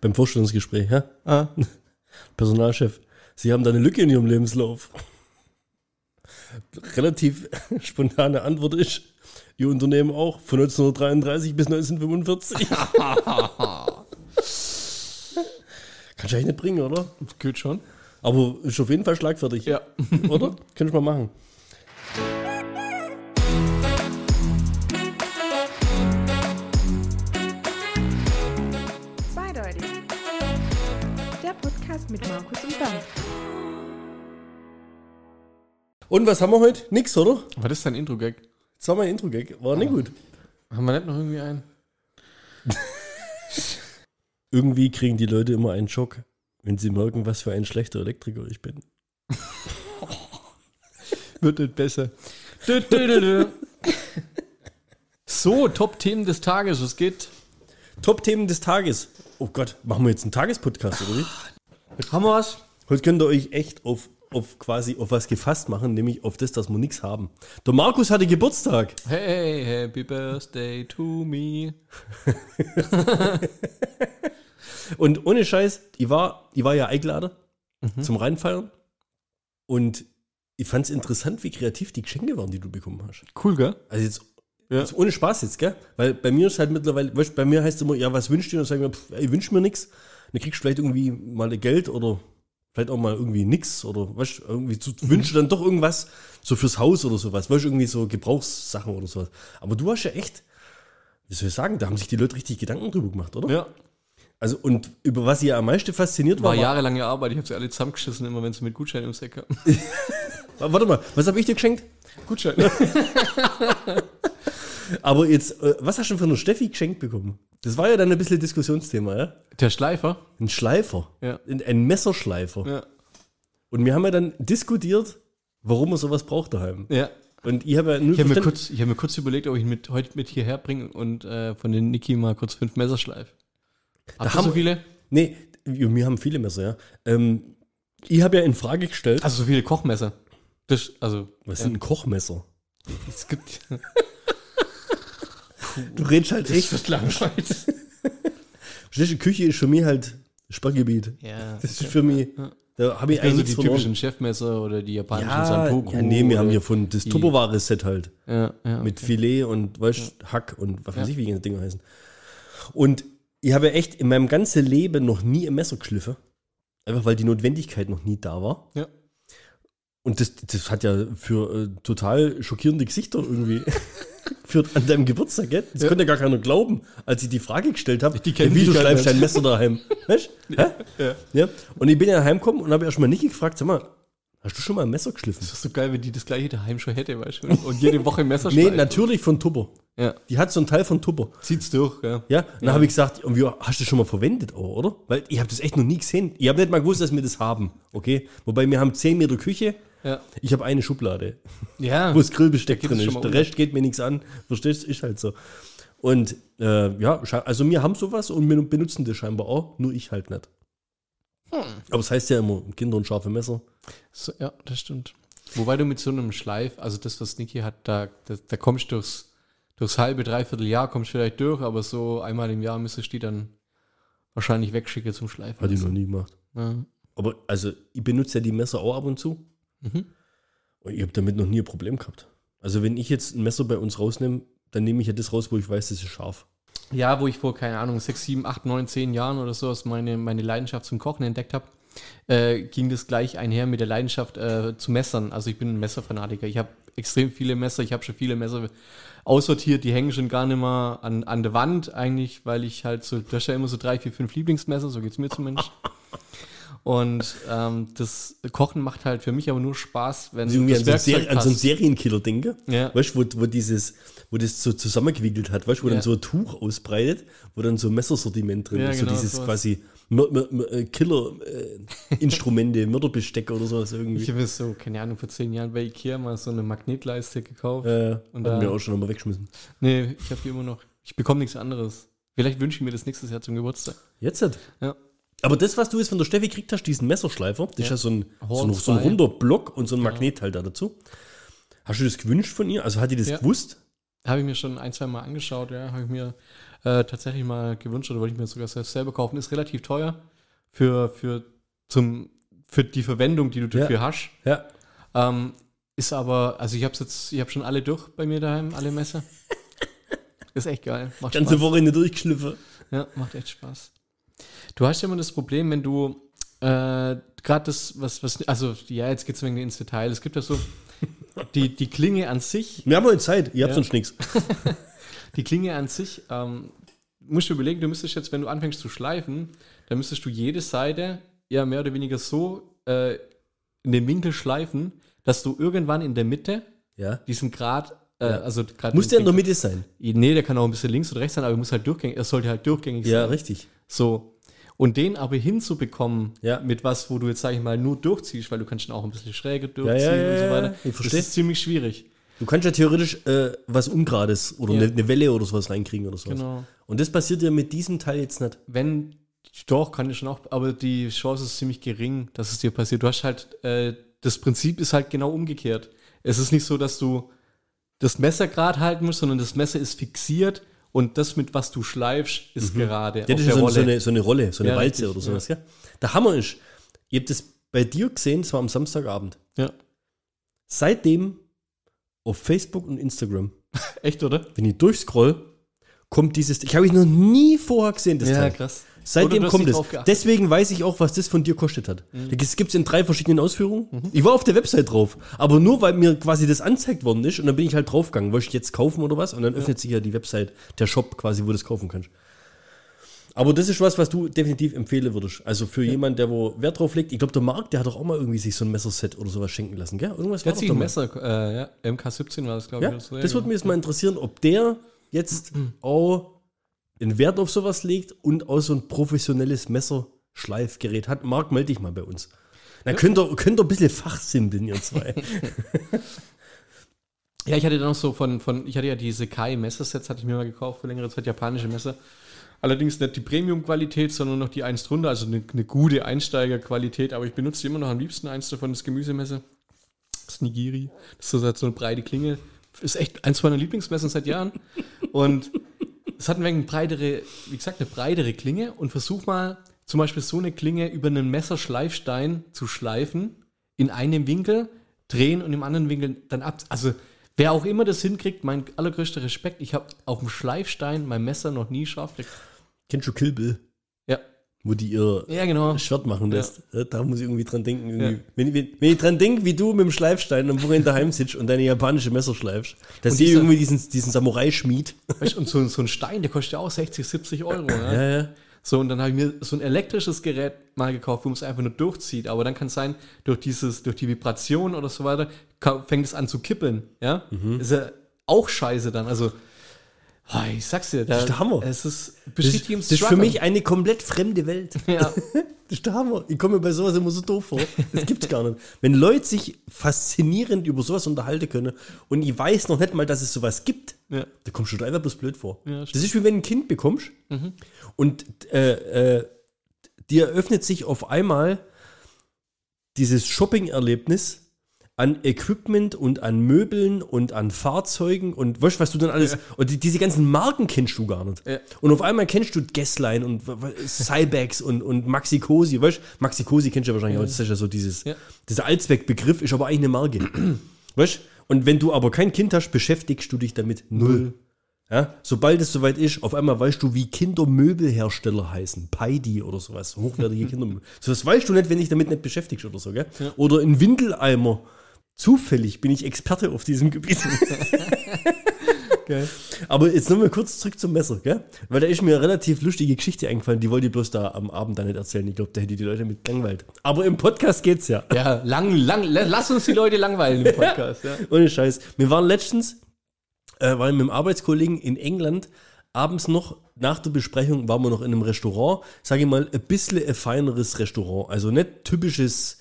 beim Vorstellungsgespräch, ja? Ah, Personalchef, Sie haben da eine Lücke in Ihrem Lebenslauf. Relativ spontane Antwort ist, Ihr Unternehmen auch von 1933 bis 1945. Kannst du eigentlich nicht bringen, oder? Geht schon. Aber ist auf jeden Fall schlagfertig. Ja. Oder? Könnte ich mal machen. Und was haben wir heute? Nix, oder? Was ist dein Intro-Gag? Jetzt war mein Intro-Gag. War nicht gut. Haben wir nicht noch irgendwie einen? Irgendwie kriegen die Leute immer einen Schock, wenn sie merken, was für ein schlechter Elektriker ich bin. Wird nicht besser. Dö, dö, dö, dö. So, Top-Themen des Tages. Es geht. Top-Themen des Tages. Oh Gott, machen wir jetzt einen Tagespodcast, oder wie? Haben wir was? Heute könnt ihr euch echt auf, auf quasi auf was gefasst machen, nämlich auf das, dass wir nichts haben. Der Markus hatte Geburtstag. Hey, happy birthday to me. Und ohne Scheiß, ich war, ich war ja eingeladen zum Reinfeiern. Und ich fand es interessant, wie kreativ die Geschenke waren, die du bekommen hast. Cool, gell? Also jetzt, Ja. jetzt ohne Spaß jetzt, gell? Weil bei mir ist halt mittlerweile, weißt, bei mir heißt es immer, ja, was wünschst du? Und dann sagen wir, pff, ich wünsch mir nichts. Dann kriegst du vielleicht irgendwie mal Geld oder vielleicht auch mal irgendwie nix oder weißt, irgendwie zu, wünschst du dann doch irgendwas so fürs Haus oder sowas, weißt, irgendwie so Gebrauchssachen oder sowas. Aber du hast ja echt, wie soll ich sagen, da haben sich die Leute richtig Gedanken drüber gemacht, oder? Ja. Also und über was ihr am meisten fasziniert war, War jahrelange Arbeit. Ich habe sie alle zusammengeschissen, immer wenn sie mit Gutschein ums Eck haben. war, warte mal, was habe ich dir geschenkt? Gutschein. Aber jetzt, äh, was hast du denn für eine Steffi geschenkt bekommen? Das war ja dann ein bisschen Diskussionsthema, ja? Der Schleifer. Ein Schleifer. Ja. Ein, ein Messerschleifer. Ja. Und wir haben ja dann diskutiert, warum man sowas braucht daheim. Ja. Und ich habe ja nur Ich habe mir, kurz- ich hab mir kurz überlegt, ob ich ihn mit, heute mit hierher bringe und äh, von den Niki mal kurz fünf Messer schleife. Habt ihr haben- so viele? Nee, wir wir haben viele Messer, ja. Ähm, ich habe ja in Frage gestellt, Also so viele Kochmesser. Das, also, was ja, sind Kochmesser? es gibt. Du redest halt echt. wird langweilig. Verstehst du, Küche ist für mich halt Sperrgebiet. Ja. Das ist für mich, da habe ich Also eigentlich die nichts typischen. Chefmesser oder die japanischen Ja, Santoku. ja, nee, wir haben hier von das die- Tupperware-Set halt. Ja, ja, mit okay. Filet und weißt, Hack und was weiß Ja. ich, wie die Dinger heißen. Und ich habe echt in meinem ganzen Leben noch nie ein Messer geschliffen. Einfach weil die Notwendigkeit noch nie da war. Ja. Und das, das hat ja für äh, total schockierende Gesichter irgendwie geführt an deinem Geburtstag, gell? Das Ja. konnte ja gar keiner glauben, als ich die Frage gestellt habe, Die kennen wie die du schleifst nicht. dein Messer daheim. Weißt? Hä? Ja. Ja. Und ich bin ja heimgekommen und habe erst mal Niki gefragt, sag mal, hast du schon mal ein Messer geschliffen? Das ist so geil, wenn die das gleiche daheim schon hätte, weißt du? Und jede Woche ein Messer Nee, schleift. natürlich von Tupper. Ja. Die hat so einen Teil von Tupper. Zieht's durch, ja. Ja, und dann habe ich gesagt, und wie, hast du das schon mal verwendet, auch, oder? Weil ich habe das echt noch nie gesehen. Ich habe nicht mal gewusst, dass wir das haben, okay? Wobei wir haben 10 Meter Küche, Ja. ich habe eine Schublade, Ja. wo das Grillbesteck Da drin ist. Der. Rest geht mir nichts an, verstehst du? Ist halt so. Und äh, ja, also wir haben sowas und wir benutzen das scheinbar auch, nur ich halt nicht. Hm. Aber es heißt ja immer, Kinder und scharfe Messer. So, ja, das stimmt. Wobei du mit so einem Schleif, also das, was Niki hat, da, da, da kommst du durchs, durchs halbe, dreiviertel Jahr, kommst du vielleicht durch, aber so einmal im Jahr müsstest du die dann wahrscheinlich wegschicken zum Schleifen. Hatte ich noch nie gemacht. Ja. Aber also, ich benutze ja die Messer auch ab und zu. Mhm. Und ich habe damit noch nie ein Problem gehabt. Also wenn ich jetzt ein Messer bei uns rausnehme, dann nehme ich ja das raus, wo ich weiß, das ist scharf. Ja, wo ich vor, keine Ahnung, sechs, sieben, acht, neun, zehn Jahren oder so aus meine, meine Leidenschaft zum Kochen entdeckt habe, äh, ging das gleich einher mit der Leidenschaft äh, zu Messern. Also ich bin ein Messerfanatiker. Ich habe extrem viele Messer. Ich habe schon viele Messer aussortiert. Die hängen schon gar nicht mehr an, an der Wand eigentlich, weil ich halt so, du hast ja immer so drei, vier, fünf Lieblingsmesser. So geht's mir zumindest. Und ähm, das Kochen macht halt für mich aber nur Spaß, wenn Also irgendwie an so, Seri- an so einen passt. Serienkiller denke. Ja. Weißt du, wo, wo dieses, wo das so zusammengewickelt hat, weißt du, wo Ja. dann so ein Tuch ausbreitet, wo dann so ein Messersortiment drin Ja, ist. genau, so dieses sowas. quasi äh, Killer-Instrumente, Mörderbesteck oder sowas irgendwie. Ich habe so, keine Ahnung, vor zehn Jahren bei Ikea mal so eine Magnetleiste gekauft. äh, Und haben wir auch schon nochmal weggeschmissen. Nee, ich habe die immer noch. Ich bekomme nichts anderes. Vielleicht wünsche ich mir das nächstes Jahr zum Geburtstag. Jetzt. Ja. Aber das, was du jetzt von der Steffi gekriegt hast, diesen Messerschleifer, das ist Ja. ja so ein, so ein, so ein runder Block und so ein Magnethalter dazu. Hast du das gewünscht von ihr? Also hat die das Ja. gewusst? Habe ich mir schon ein, zwei Mal angeschaut, ja. Habe ich mir äh, tatsächlich mal gewünscht oder wollte ich mir sogar selbst selber kaufen. Ist relativ teuer für, für, zum, für die Verwendung, die du Ja. dafür hast. Ja. Ähm, ist aber, also ich habe jetzt, ich habe schon alle durch bei mir daheim, alle Messer. ist echt geil. Macht Ganze Spaß. Woche nicht durchgeschliffen. Ja, macht echt Spaß. Du hast ja immer das Problem, wenn du äh, gerade das, was, was, also ja, jetzt geht's ein wenig ins Detail. Es gibt ja so die, die Klinge an sich, Wir haben heute Zeit, ihr habt Ja. sonst nichts. die Klinge an sich, ähm, musst du überlegen, du müsstest jetzt, wenn du anfängst zu schleifen, dann müsstest du jede Seite ja mehr oder weniger so äh, in den Winkel schleifen, dass du irgendwann in der Mitte Ja. diesen Grad, äh, Ja. also gerade Muss der in der Mitte sein? Nee, der kann auch ein bisschen links oder rechts sein, aber er muss halt durchgängig, er sollte halt durchgängig Ja, sein. richtig. So. Und den aber hinzubekommen, Ja. mit was, wo du jetzt, sag ich mal, nur durchziehst, weil du kannst ihn auch ein bisschen schräger durchziehen ja, ja, und so weiter. ich. Das ist ziemlich schwierig. Du kannst ja theoretisch äh, was Ungerades oder eine Welle oder sowas reinkriegen oder sowas. Genau. Und das passiert ja mit diesem Teil jetzt nicht. Wenn, doch, kann ich schon auch, aber die Chance ist ziemlich gering, dass es dir passiert. Du hast halt, äh, das Prinzip ist halt genau umgekehrt. Es ist nicht so, dass du das Messer gerade halten musst, sondern das Messer ist fixiert und das, mit was du schleifst, ist gerade Mhm. Ja, auf das der ist so, Rolle. so, eine, so eine Rolle, so eine Ja, Walze richtig, oder sowas. Gell? Der Hammer ist, ihr habt das bei dir gesehen, es war am Samstagabend. ja. Seitdem auf Facebook und Instagram, Echt, oder? wenn ich durchscroll, kommt dieses, ich habe ich noch nie vorher gesehen, das Teil. krass. Seitdem kommt es. Mhm. Deswegen weiß ich auch, was das von dir kostet hat. Das gibt es in drei verschiedenen Ausführungen. Ich war auf der Website drauf, aber nur weil mir quasi das anzeigt worden ist und dann bin ich halt draufgegangen, wollte ich jetzt kaufen oder was? Und dann öffnet sich ja die Website, der Shop quasi, wo du das kaufen kannst. Aber das ist was, was du definitiv empfehlen würdest. Also für jemanden, der wo Wert drauf legt. Ich glaube, der Marc, der hat doch auch mal irgendwie sich so ein Messerset oder sowas schenken lassen, gell? Irgendwas Der hat doch ein. Messer, äh, ja, MK17 war das, glaube ich. Ja, oder so. das würde mich jetzt mal interessieren, ob der jetzt auch einen Wert auf sowas legt und auch so ein professionelles Messerschleifgerät hat. Marc, melde dich mal bei uns. Dann könnt ihr, könnt ihr ein bisschen fachsimpeln, ihr zwei. Ja, ich hatte dann noch so von, von ich hatte ja diese Kai Messersets, hatte ich mir mal gekauft für längere Zeit, japanische Messer. Allerdings nicht die Premium-Qualität, sondern noch die eins drunter, also eine, eine gute Einsteigerqualität, aber ich benutze immer noch am liebsten eins davon, das Gemüsemesser. Das Nigiri. Das ist so so eine breite Klinge. Ist echt eins meiner Lieblingsmesser seit Jahren. Und es hat ein wenig eine breitere, wie gesagt, eine breitere Klinge und versuch mal zum Beispiel so eine Klinge über einen Messerschleifstein zu schleifen, in einem Winkel drehen und im anderen Winkel dann ab. Also wer auch immer das hinkriegt, mein allergrößter Respekt. Ich habe auf dem Schleifstein mein Messer noch nie scharf gekriegt. Kennst du Kill Bill? Wo die ihr ja genau. Schwert machen lässt. Ja, Da muss ich irgendwie dran denken. Irgendwie. Ja. Wenn, ich, wenn, wenn ich dran denke, wie du mit dem Schleifstein am Wochenende daheim sitzt und deine japanische Messer schleifst, Und sie dieser- irgendwie diesen, diesen Samurai-Schmied. Und so, so ein Stein, der kostet ja auch 60, 70 Euro. Ja. So, und dann habe ich mir so ein elektrisches Gerät mal gekauft, wo man es einfach nur durchzieht. Aber dann kann es sein, durch dieses, durch die Vibration oder so weiter, fängt es an zu kippeln. Ja? Mhm. Ist ja auch scheiße dann. Also, ah, ich sag's dir, da, ist der Hammer. Es ist Das, hier im das ist für mich eine komplett fremde Welt. Ja. Das ist der Hammer. Ich komme mir bei sowas immer so doof vor. Das gibt's gar nicht. Wenn Leute sich faszinierend über sowas unterhalten können und ich weiß noch nicht mal, dass es sowas gibt, Ja. da kommst du dir einfach bloß blöd vor. Ja, das ist wie wenn du ein Kind bekommst und äh, äh, dir eröffnet sich auf einmal dieses Shopping-Erlebnis an Equipment und an Möbeln und an Fahrzeugen und weißt, du, was du dann alles. Und die, diese ganzen Marken kennst du gar nicht. Ja. Und auf einmal kennst du Gasline und Cybex und, und Maxi Cosi. Weißt Maxi Cosi kennst du ja wahrscheinlich auch. Das ist ja so dieses, Ja. dieser Allzweckbegriff, ist aber eigentlich eine Marke. weißt? Und wenn du aber kein Kind hast, beschäftigst du dich damit null. Ja, sobald es soweit ist, auf einmal weißt du, wie Kindermöbelhersteller heißen. Peidi oder sowas. Hochwertige Kindermöbel. So, das weißt du nicht, wenn dich damit nicht beschäftigst oder so, gell? Oder ein Windeleimer. Zufällig bin ich Experte auf diesem Gebiet. Geil. Aber jetzt nochmal kurz zurück zum Messer, gell? Weil da ist mir eine relativ lustige Geschichte eingefallen, die wollte ich bloß da am Abend da nicht erzählen. Ich glaube, da hätte die Leute mit langweilt. Aber im Podcast geht's ja. Ja, lang, lang, la- lass uns die Leute langweilen im Podcast. Ja. Ohne Scheiß. Wir waren letztens, äh, waren mit einem Arbeitskollegen in England, abends noch, nach der Besprechung, waren wir noch in einem Restaurant, sage ich mal, ein bisschen ein feineres Restaurant. Also nicht typisches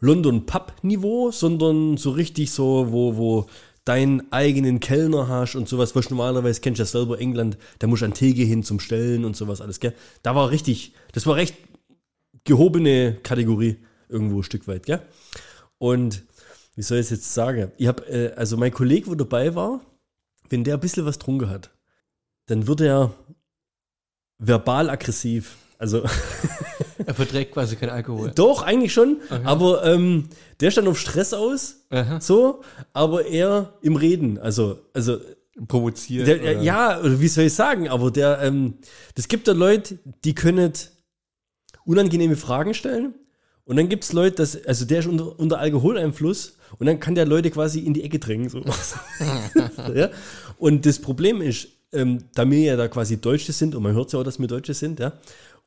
London-Pub-Niveau, sondern so richtig so, wo, wo deinen eigenen Kellner hast und sowas, was normalerweise kennst du ja selber England, da musst du an Theke hin zum Stellen und sowas alles, gell? Da war richtig, das war recht gehobene Kategorie irgendwo ein Stück weit, gell? Und wie soll ich es jetzt sagen? Ich habe, äh, also mein Kollege, wo dabei war, wenn der ein bisschen was trunken hat, dann wird er verbal aggressiv. Also Er verträgt quasi keinen Alkohol. doch, eigentlich schon, aber ähm, der stand auf Stress aus, Aha. so, aber eher im Reden. Also, also Provoziert. der, oder- ja, oder wie soll ich sagen, aber der, ähm, das gibt da Leute, die können unangenehme Fragen stellen. Und dann gibt es Leute, das, also der ist unter, unter Alkoholeinfluss und dann kann der Leute quasi in die Ecke drängen. So. ja? Und das Problem ist, ähm, da wir ja da quasi Deutsche sind, und man hört ja auch, dass wir Deutsche sind, ja,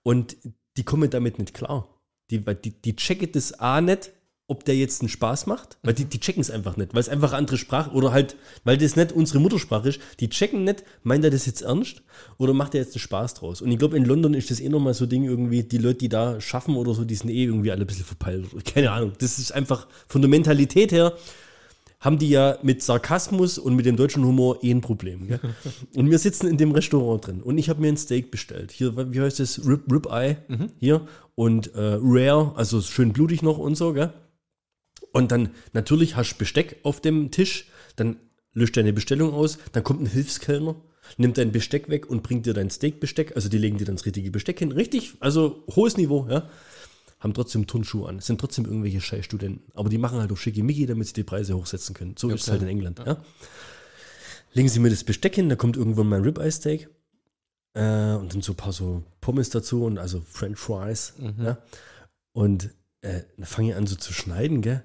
und die kommen damit nicht klar. Die, die, die checken das A nicht, ob der jetzt einen Spaß macht, weil die, die checken es einfach nicht, weil es einfach eine andere Sprache oder halt, weil das nicht unsere Muttersprache ist, die checken nicht, meint er das jetzt ernst oder macht er jetzt einen Spaß draus? Und ich glaube, in London ist das eh nochmal so Ding irgendwie, die Leute, die da schaffen oder so, die sind eh irgendwie alle ein bisschen verpeilt. Keine Ahnung. Das ist einfach von der Mentalität her, haben die ja mit Sarkasmus und mit dem deutschen Humor eh ein Problem. Gell? Und wir sitzen in dem Restaurant drin und ich habe mir ein Steak bestellt. Hier, wie heißt das? Rib, Rib Eye hier und äh, Rare, also schön blutig noch und so. Gell? Und dann natürlich hast du Besteck auf dem Tisch, dann löscht deine Bestellung aus, dann kommt ein Hilfskellner, nimmt dein Besteck weg und bringt dir dein Steakbesteck, also die legen dir dann das richtige Besteck hin. Richtig, also hohes Niveau, ja. Haben trotzdem Turnschuhe an, sind trotzdem irgendwelche Scheißstudenten. Aber die machen halt auch schickimicki, damit sie die Preise hochsetzen können. So ist es halt in England, ja. Legen sie mir das Besteck hin, da kommt irgendwann mein Ribeye-Steak. Äh, und dann so ein paar so Pommes dazu und also French Fries. Ja. Und äh, dann fange ich an so zu schneiden, gell?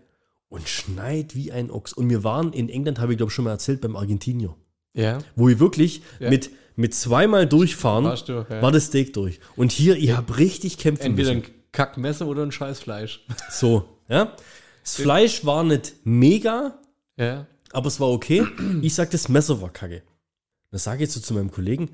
Und schneid wie ein Ochs. Und wir waren in England, habe ich glaube schon mal erzählt, beim Argentinier. Ja. Wo ich wirklich Ja. mit, mit zweimal durchfahren, Warst du, ja. war das Steak durch. Und hier, ich habe richtig kämpfen Entweder müssen. Ein Kackmesser oder ein Scheißfleisch. So, ja. Das Fleisch war nicht mega, Ja. aber es war okay. Ich sag, das Messer war kacke. Dann sage ich so zu meinem Kollegen,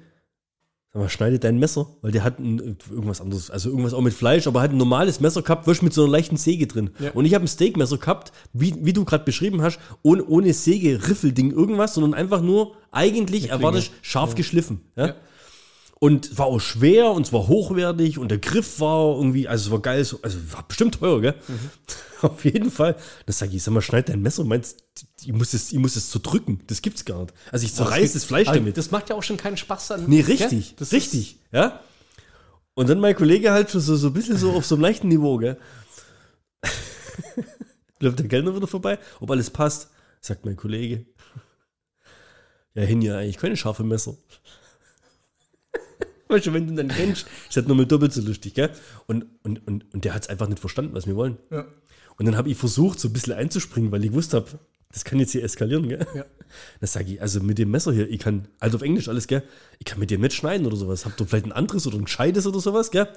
sag mal, schneide dein Messer, weil der hat ein, irgendwas anderes, also irgendwas auch mit Fleisch, aber hat ein normales Messer gehabt, wirst mit so einer leichten Säge drin. Ja. Und ich habe ein Steakmesser gehabt, wie, wie du gerade beschrieben hast, ohne, ohne Säge, Riffelding, irgendwas, sondern einfach nur eigentlich erwartest scharf geschliffen. Ja? Und es war auch schwer und es war hochwertig und der Griff war irgendwie, also es war geil, so- also war bestimmt teuer, gell? Auf jeden Fall. Das sag ich, sag mal, schneid dein Messer, meinst ich muss es, ich muss es zerdrücken. Das gibt's gar nicht. Also ich zerreiß das Fleisch Aber damit. Das macht ja auch schon keinen Spaß dann. Nee, richtig? Das richtig, ja. Und dann mein Kollege halt schon so, so ein bisschen so auf so einem leichten Niveau, gell. Läuft der Kellner wieder vorbei, ob alles passt, sagt mein Kollege. Ja, hin ja eigentlich keine scharfe Messer. Weißt du, wenn du dann kennst, ist das nochmal doppelt so lustig, gell? Und, und, und, und der hat es einfach nicht verstanden, was wir wollen. Ja. Und dann habe ich versucht, so ein bisschen einzuspringen, weil ich gewusst habe, das kann jetzt hier eskalieren, gell? Ja. Dann sage ich, also mit dem Messer hier, ich kann, also auf Englisch alles, gell? Ich kann mit dem nicht schneiden oder sowas. Habt ihr vielleicht ein anderes oder ein gescheites oder sowas, gell?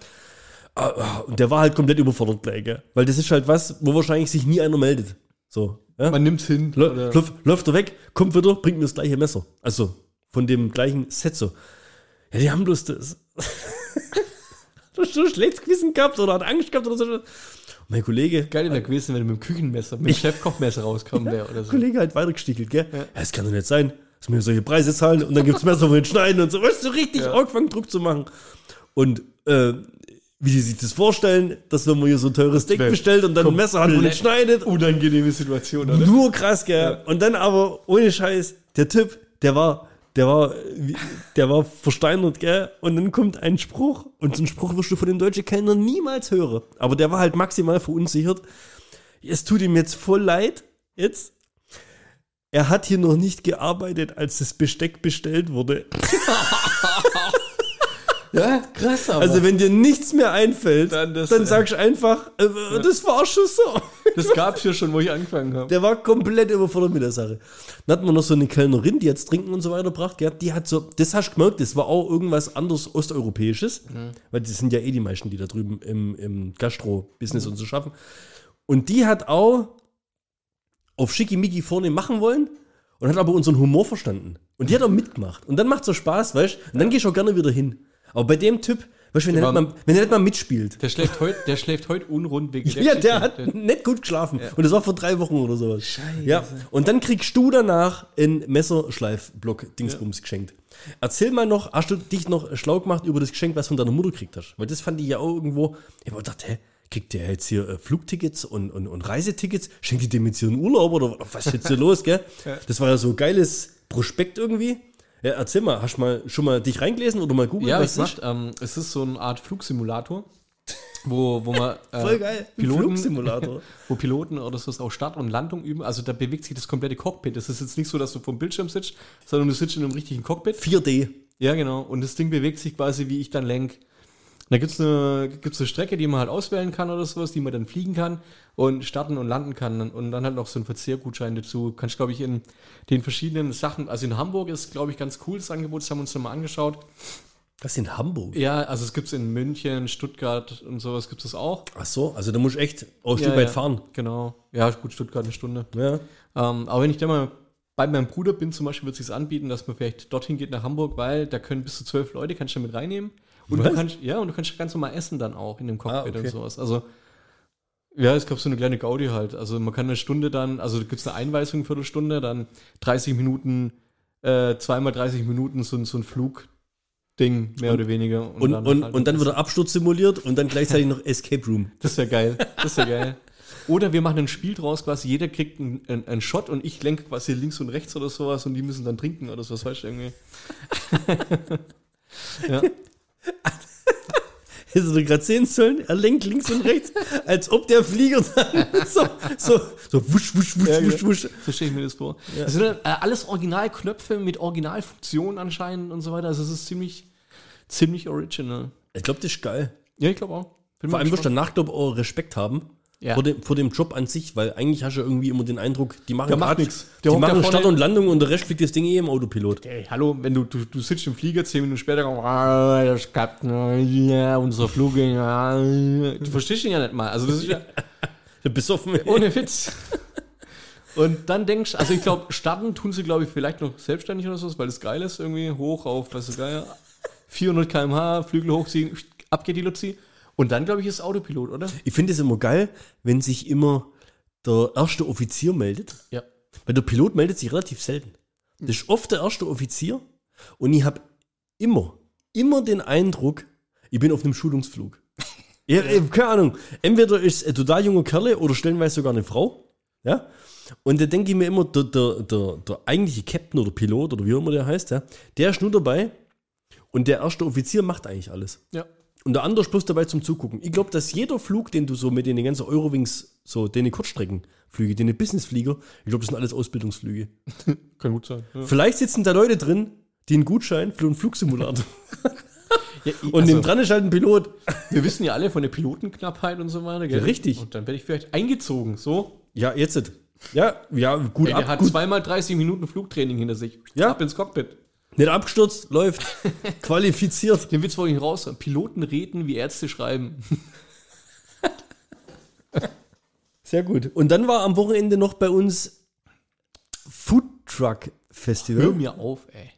Ah, ah, Und der war halt komplett überfordert gleich, gell? Weil das ist halt was, wo wahrscheinlich sich nie einer meldet. So, ja? Man nimmt's hin. Läuft, läuft er weg, kommt wieder, bringt mir das gleiche Messer. Also von dem gleichen Set so. Ja, die haben bloß das. Hast du schon schlechtes Gewissen gehabt oder hat Angst gehabt oder so? Und mein Kollege, Geil wäre gewesen, wenn du mit dem Küchenmesser, mit dem Chefkochmesser rauskommen wäre oder so. Kollege halt weitergestichelt, gell? Ja. das kann doch nicht sein, dass wir solche Preise zahlen und dann gibt's Messer, wo wir schneiden und so. Weißt du, richtig Ja. angefangen, Druck zu machen. Und äh, wie die sich das vorstellen, dass wenn man hier so ein teures Steak bestellt und dann ein Messer hat, wo nicht schneidet, Unangenehme Situation, oder? Nur krass, gell? Und dann aber, ohne Scheiß, der Typ, der war, der war, der war versteinert, gell? Und dann kommt ein Spruch, und so einen Spruch wirst du von dem deutschen Kellner niemals hören. Aber der war halt maximal verunsichert. Es tut ihm jetzt voll leid, jetzt. Er hat hier noch nicht gearbeitet, als das Besteck bestellt wurde. Ja, krass, aber. Also, wenn dir nichts mehr einfällt, Dann dann, das, äh, sagst du einfach, äh, das war schon so. das gab's ja schon, wo ich angefangen habe. Der war komplett überfordert mit der Sache. Dann hatten wir noch so eine Kellnerin, die jetzt Trinken und so weiter gebracht gehabt. Die hat so, das hast du gemerkt, das war auch irgendwas anderes Osteuropäisches. Weil das sind ja eh die meisten, die da drüben im, im Gastro-Business und so schaffen. Und die hat auch auf Schickimicki vorne machen wollen und hat aber unseren Humor verstanden. Und die hat auch mitgemacht. Und dann macht so Spaß, weißt du? Und dann gehst du auch gerne wieder hin. Aber bei dem Typ, weißt du, wenn, der nicht mal- wenn er nicht mal mitspielt. Der schläft heute, der schläft heute unrund wegen Ja, der hat nicht gut geschlafen. Und das war vor drei Wochen oder sowas. Scheiße. Ja. Und dann kriegst du danach einen Messerschleifblock-Dingsbums geschenkt. Erzähl mal noch, hast du dich noch schlau gemacht über das Geschenk, was von deiner Mutter gekriegt hast? Weil das fand ich ja auch irgendwo. Ich hab mir gedacht, hä, kriegt der jetzt hier äh, Flugtickets und, und, und Reisetickets? Schenkt die dem jetzt hier einen Urlaub oder was ist jetzt hier los, gell? Das war ja so geiles Prospekt irgendwie. Ja, erzähl mal, hast du mal schon mal dich reingelesen oder mal googelt, Ja, was es das ist, ähm, es ist so eine Art Flugsimulator, wo, wo man äh, Voll geil. Piloten, Flugsimulator. wo Piloten oder so auch Start und Landung üben. Also da bewegt sich das komplette Cockpit. Das ist jetzt nicht so, dass du vom Bildschirm sitzt, sondern du sitzt in einem richtigen Cockpit. 4D. Ja, genau. Und das Ding bewegt sich quasi, wie ich dann lenk. Da gibt's eine, gibt's eine Strecke, die man halt auswählen kann oder sowas, die man dann fliegen kann und starten und landen kann. Und dann halt noch so ein Verzehrgutschein dazu. Kannst, glaube ich, in den verschiedenen Sachen, also in Hamburg ist, glaube ich, ganz cool das Angebot, das haben wir uns nochmal angeschaut. Das ist in Hamburg. Ja, also es gibt's in München, Stuttgart und sowas gibt es auch. Ach so, also da musst du echt auch ein Ja, Stück weit ja, fahren. Genau. Ja, gut, Stuttgart eine Stunde. Ja. Ähm, aber wenn ich da mal bei meinem Bruder bin, zum Beispiel, wird es sich anbieten, dass man vielleicht dorthin geht nach Hamburg, weil da können bis zu zwölf Leute, kannst du mit reinnehmen. Und Was? du kannst, ja, und du kannst ganz normal essen dann auch in dem Cockpit Ah, okay. und sowas. Also, ja, es gab so eine kleine Gaudi halt. Also man kann eine Stunde dann, also gibt es eine Einweisung, Viertelstunde, dann 30 Minuten, äh, zweimal 30 Minuten so, ein- so ein Flugding, mehr oder weniger. Und, und, und, halt dann, das- wird der Absturz simuliert und dann gleichzeitig noch Escape Room. Das wäre geil. Das wäre geil. Oder wir machen ein Spiel draus, quasi jeder kriegt einen, einen, einen Shot und ich lenke quasi links und rechts oder sowas und die müssen dann trinken oder sowas, weißt du, irgendwie. ja. Hättest du gerade sehen sollen? Er lenkt links und rechts, als ob der Flieger dann so, so, so wusch, wusch, wusch, Ja, wusch, genau. wusch. So stelle ich mir das vor. Das sind dann, äh, alles Originalknöpfe mit Originalfunktionen anscheinend und so weiter. Also es ist ziemlich, ziemlich original. Ich glaube, das ist geil. Ja, ich glaube auch. Bin Vor allem wirst du danach, glaube ich, auch Respekt haben. Ja. Vor, dem, vor dem Job an sich, weil eigentlich hast du irgendwie immer den Eindruck, die machen Der macht. Der Die machen Start und Landung und der Rest fliegt das Ding eh im Autopilot. Ey, hallo, wenn du, du, du sitzt im Flieger, zehn Minuten später, komm, ah, das klappt, ja, unser Flug, ja, du verstehst ihn ja nicht mal. Also das ist ja, Der besoffen. Ohne Witz. Und dann denkst du, also ich glaube, starten tun sie, glaube ich, vielleicht noch selbstständig oder so, weil das geil ist, irgendwie hoch auf, was ist geil, 400 km/h, Flügel hochziehen, ab geht die Luzi. Und dann, glaube ich, ist Autopilot, oder? Ich finde es immer geil, wenn sich immer der erste Offizier meldet. Ja. Weil der Pilot meldet sich relativ selten. Das ist oft der erste Offizier und ich habe immer, immer den Eindruck, ich bin auf einem Schulungsflug. Ja, ja. Keine Ahnung. Entweder ist ein total junger Kerle oder stellenweise sogar eine Frau. Ja. Und da denke ich mir immer, der, der, der, der eigentliche Captain oder Pilot oder wie auch immer der heißt, ja, der ist nur dabei und der erste Offizier macht eigentlich alles. Ja. Und der andere ist bloß dabei zum Zugucken. Ich glaube, dass jeder Flug, den du so mit den ganzen Eurowings, so den Kurzstreckenflüge, den Businessflieger, ich glaube, das sind alles Ausbildungsflüge. Kann gut sein. Ja. Vielleicht sitzen da Leute drin, die einen Gutschein für einen Flugsimulator. Ja, Und also, neben dran ist halt ein Pilot. wir wissen ja alle von der Pilotenknappheit und so weiter. Gell? Ja, richtig. Und dann werde ich vielleicht eingezogen. So, Ja, jetzt. Ja, ja, gut Ey, ab. der hat gut. zweimal 30 Minuten Flugtraining hinter sich. Ja. Ab ins Cockpit. Nicht abgestürzt, läuft. Qualifiziert. Den Witz wollte ich raus. Piloten reden, wie Ärzte schreiben. Sehr gut. Und dann war am Wochenende noch bei uns Food Truck Festival. Hör mir auf, ey.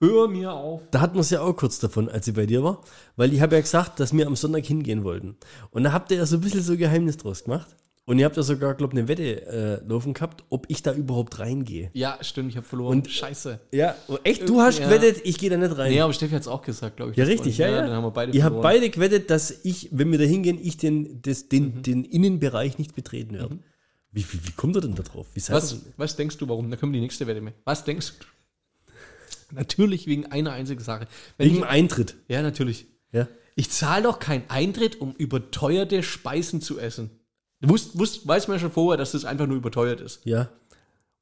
Hör mir auf. Da hatten wir es ja auch kurz davon, als ich bei dir war, weil ich habe ja gesagt, dass wir am Sonntag hingehen wollten. Und da habt ihr ja so ein bisschen so Geheimnis draus gemacht. Und ihr habt ja sogar, glaube ich, eine Wette äh, laufen gehabt, ob ich da überhaupt reingehe. Ja, stimmt, ich habe verloren. Und- Scheiße. Ja, echt, du hast Ja. gewettet, ich gehe da nicht rein. Nee, aber Steffi hat es auch gesagt, glaube ich. ja, richtig, ja, ja. Dann haben wir beide Ihr habt beide gewettet, dass ich, wenn wir da hingehen, ich den, das, den, Mhm. den Innenbereich nicht betreten werde. Wie, wie, wie kommt ihr denn da drauf? Was, was denkst du, warum? Da kommen wir die nächste Wette mit. Was denkst du? Natürlich wegen einer einzigen Sache. Wenn Wegen ich, Eintritt. ja, natürlich. Ja. Ich zahle doch keinen Eintritt, um überteuerte Speisen zu essen. Wusst, wusst, weiß man ja schon vorher, dass das einfach nur überteuert ist. Ja.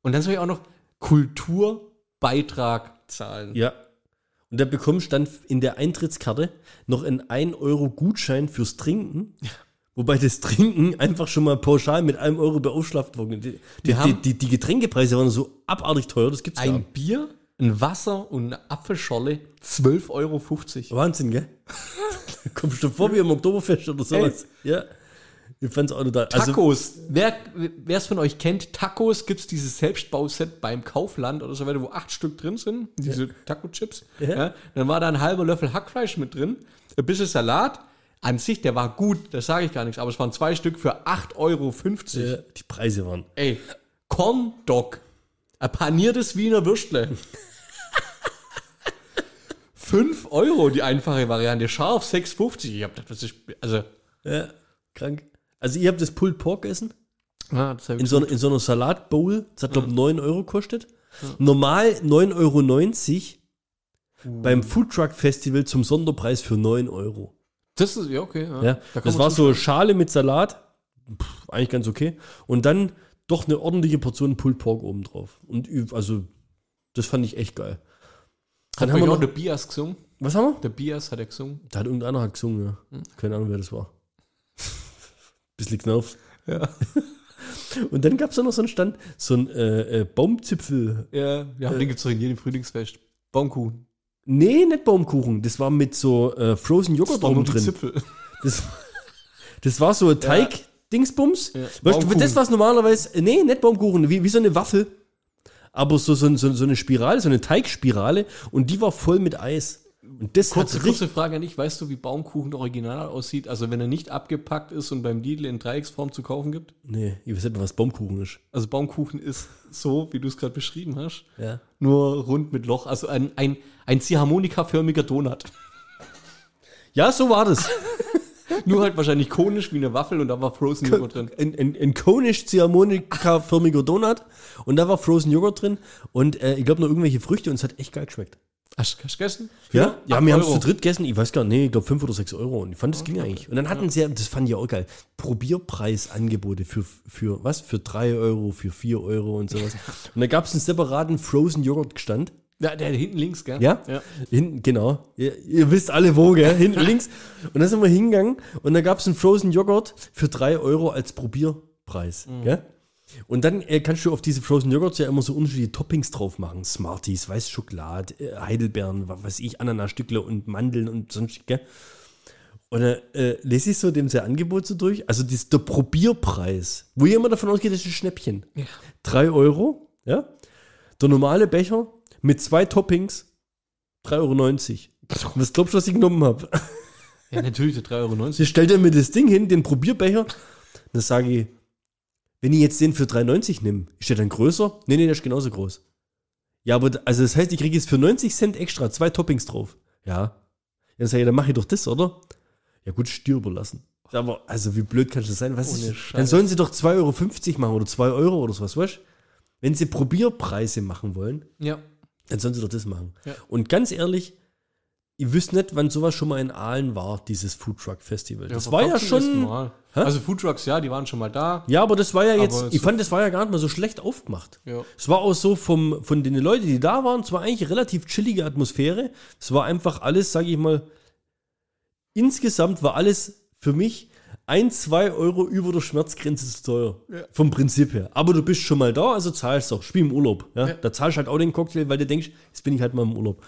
Und dann soll ich auch noch Kulturbeitrag zahlen. Ja. Und da bekommst du dann in der Eintrittskarte noch einen 1 Euro Gutschein fürs Trinken. Wobei das Trinken einfach schon mal pauschal mit einem Euro beaufschlagt wurde. Die, die, die, die, Getränkepreise waren so abartig teuer, das gibt's gar Ein nicht. Bier, ein Wasser und eine Apfelscholle 12,50 Euro. Wahnsinn, gell? Kommst du vor wie am Oktoberfest oder sowas? Ja. Ich fand's auch total. Also, Tacos. wer es von euch kennt, Tacos gibt es dieses Selbstbauset beim Kaufland oder so weiter, wo acht Stück drin sind, diese Taco-Chips. Ja. Dann war da ein halber Löffel Hackfleisch mit drin, ein bisschen Salat. An sich, der war gut, das sage ich gar nichts, aber es waren zwei Stück für 8,50 Euro. ja, die Preise waren. Ey, Corn Dog. Ein paniertes Wiener Würstle. 5 Euro die einfache Variante. Scharf 6,50. Ich hab gedacht, das ist, also, Ja, krank. Also, ihr habt das Pulled Pork essen ah, das in so, einer- in so einer Salatbowl. Das hat, glaube ich, 9 Euro gekostet. Normal 9,90 Euro. Beim Foodtruck Festival zum Sonderpreis für 9 Euro. Das ist, ja, okay. Ja. Ja, Da das war so Schale mit Salat. Pff, eigentlich ganz okay. Und dann doch eine ordentliche Portion Pulled Pork oben drauf. Und also, das fand ich echt geil. Hat Dann haben euch wir auch noch, der Bias gesungen? was haben wir? Der Bias hat er gesungen. Da hat irgendeiner hat gesungen, ja. Hm. Keine Ahnung, wer das war. Bisschen genervt. Ja. Und dann gab es da noch so einen Stand, so ein äh, äh, Baumzipfel. Ja, ja den gibt es doch in jedem Frühlingsfest. Baumkuchen. Nee, nicht Baumkuchen. Das war mit so äh, Frozen Joghurt war oben drin. Zipfel. Das, das war so Teig-Dingsbums. Ja. Weißt du, das, was normalerweise, nee, nicht Baumkuchen, wie, wie so eine Waffel. Aber so, so, so, so eine Spirale, so eine Teigspirale. Und die war voll mit Eis. Und das Kurze, kurze Frage an dich. Weißt du, wie Baumkuchen original aussieht? Also wenn er nicht abgepackt ist und beim Lidl in Dreiecksform zu kaufen gibt? Nee, ich weiß nicht mehr, was Baumkuchen ist. Also Baumkuchen ist so, wie du es gerade beschrieben hast. Ja. Nur rund mit Loch. Also ein, ein, ein Ziehharmonika-förmiger Donut. Ja, so war das. Nur halt wahrscheinlich konisch wie eine Waffel und da war Frozen Joghurt drin. ein, ein, ein konisch ziehharmonika-förmiger Donut. Und da war Frozen Joghurt drin. Und äh, ich glaube noch irgendwelche Früchte. Und es hat echt geil geschmeckt. Hast du gegessen? Ja, ja wir haben es zu dritt gegessen. Ich weiß gar nicht, ich glaube 5 oder 6 Euro. Und ich fand, das ging eigentlich. Und dann hatten sie, ja, das fand ich auch geil, Probierpreisangebote für, für was? Für 3 Euro, für 4 Euro und sowas. Und da gab es einen separaten Frozen Joghurt-Stand. Ja, der hinten links, gell? Ja? ja. Hinten, genau. Ihr, ihr wisst alle wo, gell? Hinten links. Und da sind wir hingegangen und da gab es einen Frozen Joghurt für 3 Euro als Probierpreis. Gell? Und dann äh, kannst du auf diese Frozen Joghurts ja immer so unterschiedliche Toppings drauf machen. Smarties, weiß Schokolade, äh, Heidelbeeren, was weiß ich, Ananasstückle und Mandeln und sonst, gell? Und dann äh, lese ich so dem sein Angebot so durch. Also das, der Probierpreis, wo ihr immer davon ausgeht, das ist ein Schnäppchen. Ja. 3 Euro, ja? Der normale Becher mit zwei Toppings, 3,90 Euro. Was glaubst du, was ich genommen habe? Ja, natürlich, der 3,90 Euro. Stellt er mir das Ding hin, den Probierbecher. Dann sage ich, wenn ich jetzt den für 3,90 nehme, ist der dann größer? Nee, nee, der ist genauso groß. Ja, aber also das heißt, ich kriege jetzt für 90 Cent extra zwei Toppings drauf. Ja. Dann sage ich, dann mache ich doch das, oder? Ja gut, Stier überlassen. Aber, also wie blöd kann das sein? Was ist, dann sollen sie doch 2,50 Euro machen oder 2 Euro oder sowas, weißt? Wenn sie Probierpreise machen wollen, Ja. dann sollen sie doch das machen. Ja. Und ganz ehrlich, ich wüsste nicht, wann sowas schon mal in Aalen war, dieses Foodtruck Festival. das war ja schon. Hä? Also Foodtrucks, ja, die waren schon mal da. Ja, aber das war ja jetzt, ich so- fand, das war ja gar nicht mal so schlecht aufgemacht. Ja. Es war auch so vom, von den Leuten, die da waren, es war eigentlich eine relativ chillige Atmosphäre. Es war einfach alles, sage ich mal, insgesamt war alles für mich ein, zwei Euro über der Schmerzgrenze zu teuer. Ja. Vom Prinzip her. Aber du bist schon mal da, also zahlst du auch. Spiel im Urlaub. Ja? Ja. Da zahlst du halt auch den Cocktail, weil du denkst, jetzt bin ich halt mal im Urlaub.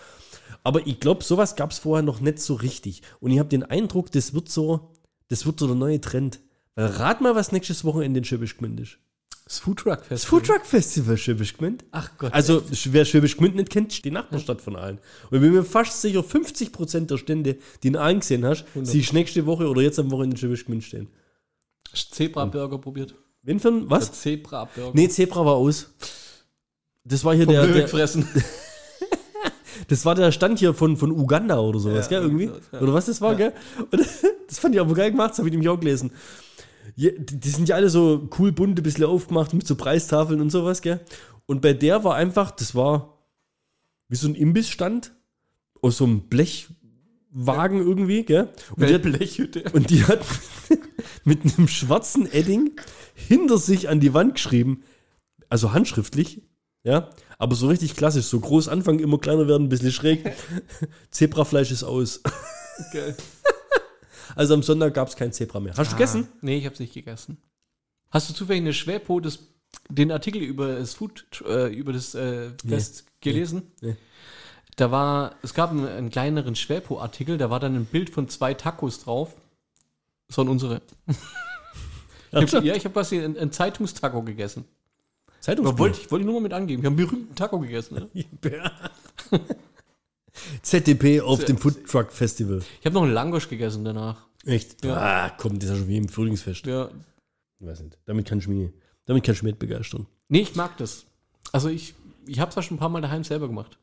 Aber ich glaube, sowas gab es vorher noch nicht so richtig. Und ich habe den Eindruck, das wird so, das wird so der neue Trend. Weil rat mal, was nächstes Wochenende in Schwäbisch Gmünd ist. Das Foodtruck Fest. Das Foodtruck Festival Schwäbisch Gmünd. Ach Gott. Also, wer Schwäbisch Gmünd nicht kennt, ist die Nachbarstadt von Aalen. Und ich bin mir fast sicher, 50% der Stände, die in Aalen gesehen hast, siehst nächste Woche oder jetzt am Wochenende in Schwäbisch Gmünd stehen. Zebra-Burger probiert. Wen für ein, was? Zebra-Burger. Nee, Zebra war aus. Das war hier Vom der, Löwe der, gefressen. das war der Stand hier von, von Uganda oder sowas, Ja, gell, irgendwie? sowas, ja. Oder was das war, gell? Und das fand ich aber geil gemacht, das habe ich nämlich auch gelesen. Ja, die, sind ja alle so cool bunt, ein bisschen aufgemacht mit so Preistafeln und sowas, gell? Und bei der war einfach, das war wie so ein Imbissstand aus so einem Blechwagen irgendwie, gell? Und die, hat, Blechhütte. und die hat mit einem schwarzen Edding hinter sich an die Wand geschrieben, also handschriftlich, ja, aber so richtig klassisch, so groß anfangen, immer kleiner werden, ein bisschen schräg. Zebrafleisch ist aus. Geil. Also am Sonntag gab es kein Zebra mehr. Hast du gegessen? Ah, Nee, ich hab's nicht gegessen. Hast du zufällig eine Schwerpo das, den Artikel über das Food, äh, über das äh, Fest gelesen? Nee. Da war, es gab einen, einen kleineren Schwerpo-Artikel, da war dann ein Bild von zwei Tacos drauf. Das waren unsere. Ich hab, ja, ich habe quasi ein, ein Zeitungstaco gegessen. Aber Zeitungsbild. wollte ich, wollte ich nur mal mit angeben. Wir haben einen berühmten Taco gegessen. Ne? ZDP auf dem Food Truck Festival. Ich habe noch einen Langosch gegessen danach. Echt? Ja. Ah, komm, das ist ja schon wie im Frühlingsfest. Ja. Ich weiß nicht. Damit kann ich mich, damit kann ich mich nicht begeistern. Nee, ich mag das. Also ich, ich habe es schon ein paar Mal daheim selber gemacht.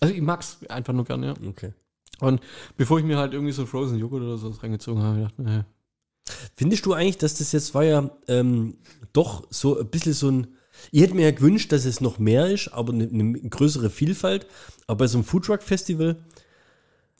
Also ich mag's einfach nur gerne, ja. Okay. Und bevor ich mir halt irgendwie so Frozen Joghurt oder so reingezogen habe, habe ich nee. Findest du eigentlich, dass das jetzt war ja ähm, doch so ein bisschen so ein, Ich hätte mir ja gewünscht, dass es noch mehr ist, aber eine, eine größere Vielfalt. Aber bei so einem Foodtruck-Festival,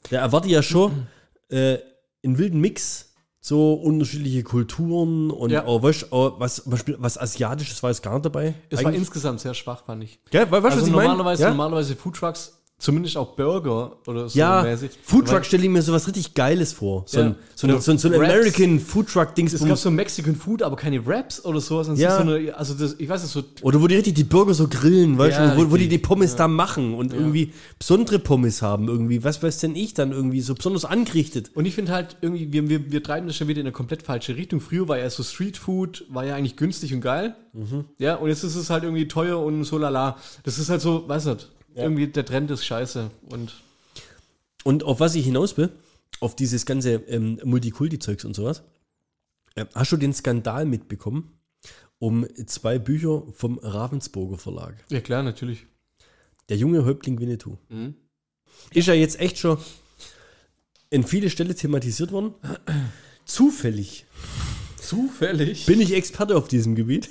da erwarte ich ja schon äh, einen wilden Mix, so unterschiedliche Kulturen und Ja. auch, weißt, auch was, was, was Asiatisches war jetzt gar nicht dabei. Es war Eigentlich- insgesamt sehr schwach, fand ich. Gell, weißt also was ich normalerweise, Ja? normalerweise Foodtrucks, zumindest auch Burger oder so Ja, mäßig. Foodtruck stelle ich mir sowas richtig Geiles vor. So Ja. ein, so ein, so ein, so ein. American Foodtruck-Dings. Es gab so Mexican Food, aber keine Wraps oder sowas. Ja. so eine, also das, ich weiß nicht, so Oder wo die richtig die Burger so grillen, weißt Ja, du, wo, wo die die Pommes da machen und irgendwie besondere Pommes haben, irgendwie, was weiß denn ich dann irgendwie so besonders angerichtet. Und ich finde halt irgendwie, wir, wir, wir treiben das schon wieder in eine komplett falsche Richtung. Früher war ja so Street Food, war ja eigentlich günstig und geil. Mhm. Ja, und jetzt ist es halt irgendwie teuer und so lala. Das ist halt so, weiß nicht, irgendwie der Trend ist scheiße. Und Und auf was ich hinaus will, auf dieses ganze ähm, Multikulti-Zeugs und sowas, äh, hast du den Skandal mitbekommen um zwei Bücher vom Ravensburger Verlag? ja klar, natürlich. Der junge Häuptling Winnetou. Ist ja jetzt echt schon in viele Stellen thematisiert worden. Zufällig Zufällig. bin ich Experte auf diesem Gebiet.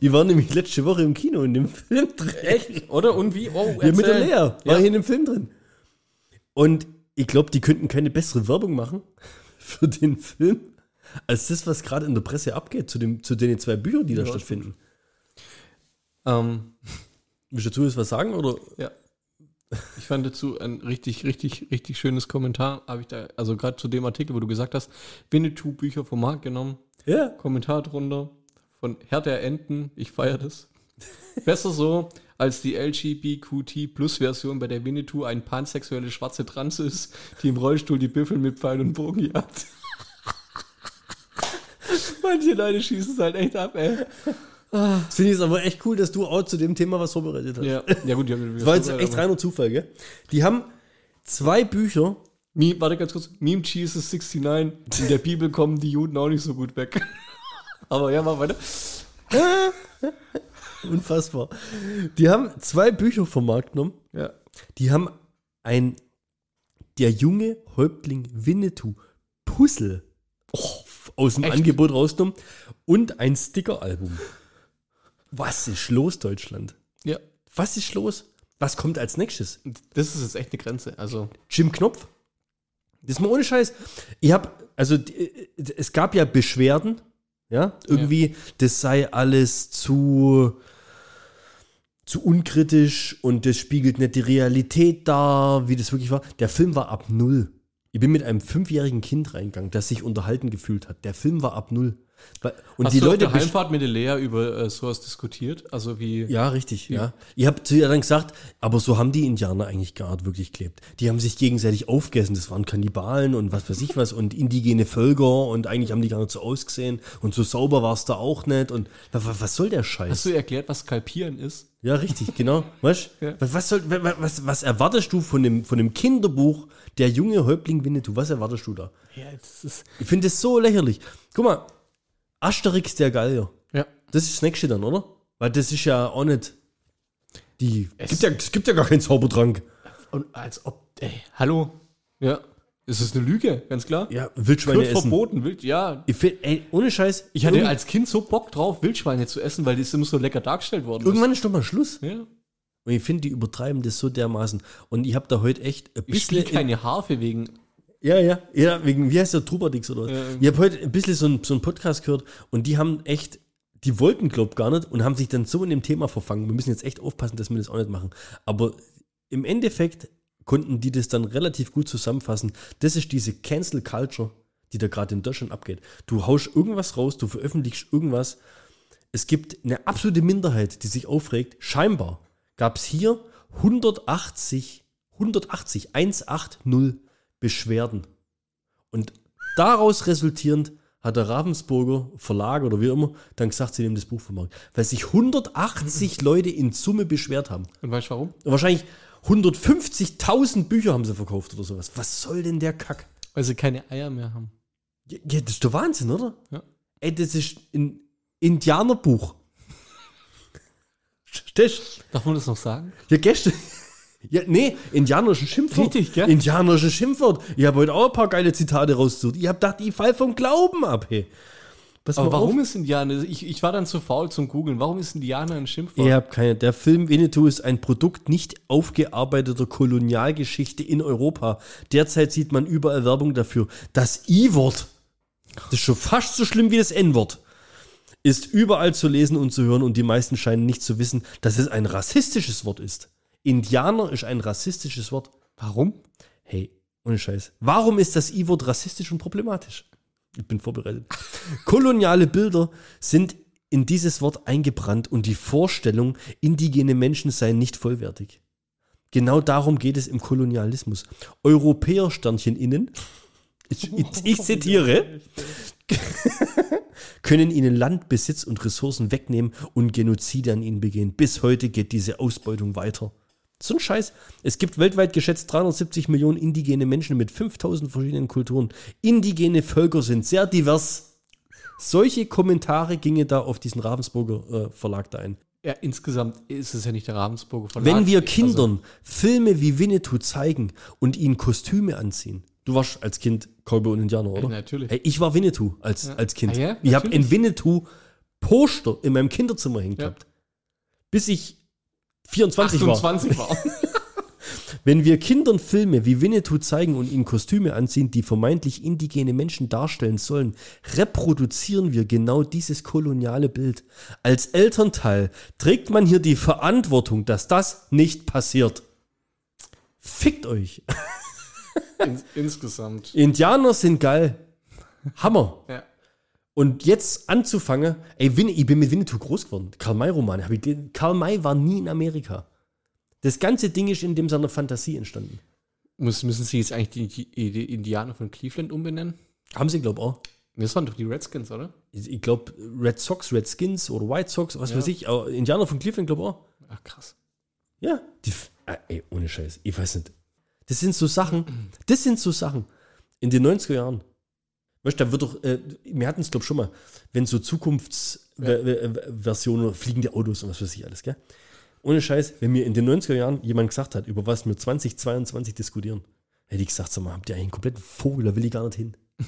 Ich war nämlich letzte Woche im Kino in dem Film drin. Echt? Oder? Und wie? Oh, Ja, mit der erzähl. Lea war Ja. hier in dem Film drin. Und ich glaube, die könnten keine bessere Werbung machen für den Film, als das, was gerade in der Presse abgeht, zu, dem, zu den zwei Büchern, die da Ja, stattfinden. Ähm, Willst du dazu jetzt was sagen? Oder? ja. Ich fand dazu ein richtig, richtig, richtig schönes Kommentar. Habe ich da, also gerade zu dem Artikel, wo du gesagt hast, Winnetou Bücher vom Markt genommen. Ja. Kommentar drunter von Herr der Enten, ich feiere das. Besser so, als die LGBTQ-Plus-Version, bei der Winnetou ein pansexuelle schwarze Trans ist, die im Rollstuhl die Büffel mit Pfeil und Bogen jagt. Manche Leute schießen es halt echt ab, ey. Das finde ich jetzt aber echt cool, dass du auch zu dem Thema was vorbereitet hast. Ja, ja gut, die haben Das war jetzt echt reiner Zufall, gell? Die haben zwei Bücher. Meme, warte ganz kurz. Meme Jesus 69. In der Bibel kommen die Juden auch nicht so gut weg. Aber ja, mach weiter. Unfassbar. Die haben zwei Bücher vom Markt genommen. Ja. Die haben ein Der junge Häuptling Winnetou Puzzle aus dem Echt? Angebot rausgenommen und ein Sticker-Album. Was ist los, Deutschland? Ja. Was ist los? Was kommt als nächstes? Das ist jetzt echt eine Grenze. Also, Jim Knopf? Das ist mal ohne Scheiß. Ich habe, also die- es gab ja Beschwerden, ja, irgendwie, das sei alles zu, zu unkritisch und das spiegelt nicht die Realität dar, wie das wirklich war. Der Film war ab null. Ich bin mit einem fünfjährigen Kind reingegangen, das sich unterhalten gefühlt hat. Der Film war ab null. Und hast die du Leute auf der Heimfahrt mit der Lea über äh, sowas diskutiert? Also wie. Ja, richtig, ja. Ich habe zu ihr dann gesagt, aber so haben die Indianer eigentlich gar nicht wirklich gelebt. Die haben sich gegenseitig aufgegessen, das waren Kannibalen und was weiß ich was und indigene Völker und eigentlich haben die gar nicht so ausgesehen und so sauber war es da auch nicht und wa- wa- was soll der Scheiß? Hast du ihr erklärt, was Skalpieren ist? Ja, richtig, genau. Weißt? Ja. Was, was, soll, wa- wa- was, was erwartest du von dem, von dem Kinderbuch Der junge Häuptling Winnetou? Was erwartest du da? Ja, das ist. Ich finde das so lächerlich. Guck mal, Asterix der Gallier. Ja. Das ist das nächste dann, oder? Weil das ist ja auch nicht. Die. Es- gibt ja, es gibt ja gar keinen Zaubertrank. Und als ob. Ey, hallo? Ja. Es ist eine Lüge, ganz klar. Ja, Wildschweine Wird essen. verboten, wild, ja. Ich find, ey, ohne Scheiß. Ich hatte als Kind so Bock drauf, Wildschweine zu essen, weil das immer so lecker dargestellt worden irgendwann ist doch mal Schluss. Ja. Und ich finde, die übertreiben das so dermaßen. Und ich habe da heute echt ein Ich spiele bisschen. keine Harfe wegen. Ja, ja, ja, wegen, wie heißt der, Trubadix oder was? Ja. Ich habe heute ein bisschen so einen so einen Podcast gehört und die haben echt. Die wollten, glaub gar nicht und haben sich dann so in dem Thema verfangen. Wir müssen jetzt echt aufpassen, dass wir das auch nicht machen. Aber im Endeffekt konnten die das dann relativ gut zusammenfassen. Das ist diese Cancel Culture, die da gerade in Deutschland abgeht. Du haust irgendwas raus, du veröffentlichst irgendwas. Es gibt eine absolute Minderheit, die sich aufregt. Scheinbar gab es hier 180, 180, 180 Beschwerden. Und daraus resultierend hat der Ravensburger Verlag oder wie immer dann gesagt, sie nehmen das Buch vom Markt. Weil sich 180 Leute in Summe beschwert haben. Und weißt du warum? Und wahrscheinlich 150.000 Bücher haben sie verkauft oder sowas. Was soll denn der Kack? Weil sie keine Eier mehr haben. Ja, ja, das ist der Wahnsinn, oder? Ja. Ey, das ist ein Indianerbuch. Stech. Darf man das noch sagen? Ja, gestern. Ja, nee, ein Schimpfwort. Richtig, gell? Ein Schimpfwort. Ich habe heute auch ein paar geile Zitate rausgesucht. Ich habe gedacht, ich fall vom Glauben ab, hey. Pass Aber warum auf. ist Indianer? Ich, ich war dann zu faul zum Googeln. Warum ist Indianer ein Schimpfwort? Ihr habt keine. Der Film Winnetou ist ein Produkt nicht aufgearbeiteter Kolonialgeschichte in Europa. Derzeit sieht man überall Werbung dafür. Das I-Wort, das ist schon fast so schlimm wie das N-Wort, ist überall zu lesen und zu hören und die meisten scheinen nicht zu wissen, dass es ein rassistisches Wort ist. Indianer ist ein rassistisches Wort. Warum? Hey, ohne Scheiß. Warum ist das I-Wort rassistisch und problematisch? Ich bin vorbereitet. Koloniale Bilder sind in dieses Wort eingebrannt und die Vorstellung, indigene Menschen seien nicht vollwertig. Genau darum geht es im Kolonialismus. Europäer Sternchen innen, ich, ich, ich zitiere, können ihnen Land, Besitz und Ressourcen wegnehmen und Genozide an ihnen begehen. Bis heute geht diese Ausbeutung weiter. So ein Scheiß. Es gibt weltweit geschätzt 370 Millionen indigene Menschen mit 5000 verschiedenen Kulturen. Indigene Völker sind sehr divers. Solche Kommentare gingen da auf diesen Ravensburger äh, Verlag da ein. Ja, insgesamt ist es ja nicht der Ravensburger Verlag. Wenn wir Also, Kindern Filme wie Winnetou zeigen und ihnen Kostüme anziehen. Du warst als Kind Cowboy und Indianer, oder? Ja, natürlich. Hey, ich war Winnetou als, als Kind. Ah, ja? ich habe Natürlich. ein Winnetou-Poster in meinem Kinderzimmer hängen Ja. gehabt. Bis ich 24 war. 28 war. Wenn wir Kindern Filme wie Winnetou zeigen und ihnen Kostüme anziehen, die vermeintlich indigene Menschen darstellen sollen, reproduzieren wir genau dieses koloniale Bild. Als Elternteil trägt man hier die Verantwortung, dass das nicht passiert. Fickt euch. Ins, insgesamt. Indianer sind geil. Hammer. Ja. Und jetzt anzufangen, ey, Win ich bin mit Winnetou groß geworden. Karl May-Roman. Karl May war nie in Amerika. Das ganze Ding ist in dem seiner Fantasie entstanden. Muss, müssen sie jetzt eigentlich die, die Indianer von Cleveland umbenennen? Haben sie, glaube ich, auch. Das waren doch die Redskins, oder? Ich, glaube, Red Sox, Redskins oder White Sox, was Ja. weiß ich. Aber Indianer von Cleveland, glaube ich, auch. Ach, krass. Ja. Die, äh, ey, ohne Scheiß. Ich weiß nicht. Das sind so Sachen. Das sind so Sachen. In den 90er Jahren. Weißt du, da wird doch, äh, wir hatten es, glaube ich, schon mal, wenn so Zukunftsversionen, fliegende Autos und was weiß ich alles, gell? Ohne Scheiß, wenn mir in den 90er Jahren jemand gesagt hat, über was wir 2022 diskutieren, hätte ich gesagt, sag mal, habt ihr eigentlich einen kompletten Vogel, da will ich gar nicht hin.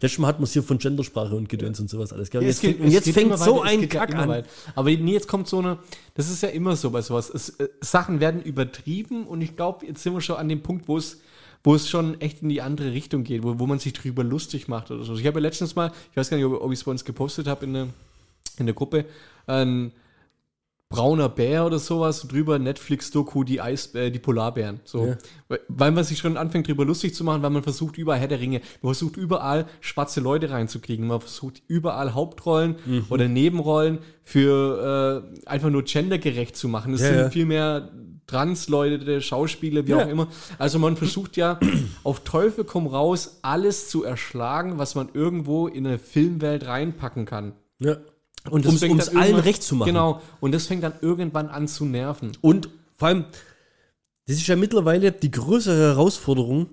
Letztes Mal hatten wir es hier von Gendersprache und Gedöns und sowas alles, gell? Ja, jetzt, geht- fängt- jetzt fängt so weiter, ein ja Kack an. weiter. Aber nee, jetzt kommt so eine, das ist ja immer so bei sowas. Es, äh, Sachen werden übertrieben und ich glaube, jetzt sind wir schon an dem Punkt, wo es, wo es schon echt in die andere Richtung geht, wo, wo man sich drüber lustig macht oder so. Ich habe ja letztens mal, ich weiß gar nicht, ob, ob ich es bei uns gepostet habe in der, in der Gruppe, ein brauner Bär oder sowas und drüber Netflix-Doku die Eis, äh, die Polarbären. So. Ja. Weil- Weil man sich schon anfängt, drüber lustig zu machen, weil man versucht überall Herr der Ringe, man versucht überall schwarze Leute reinzukriegen, man versucht überall Hauptrollen Mhm. oder Nebenrollen für äh, einfach nur gendergerecht zu machen. Es Ja, sind ja. viel mehr Trans-Leute, Schauspieler, wie Ja. auch immer. Also man versucht ja auf Teufel komm raus, alles zu erschlagen, was man irgendwo in eine Filmwelt reinpacken kann. Ja. Und das um's dann allen recht zu machen. Genau. Und das fängt dann irgendwann an zu nerven. Und vor allem, das ist ja mittlerweile die größere Herausforderung,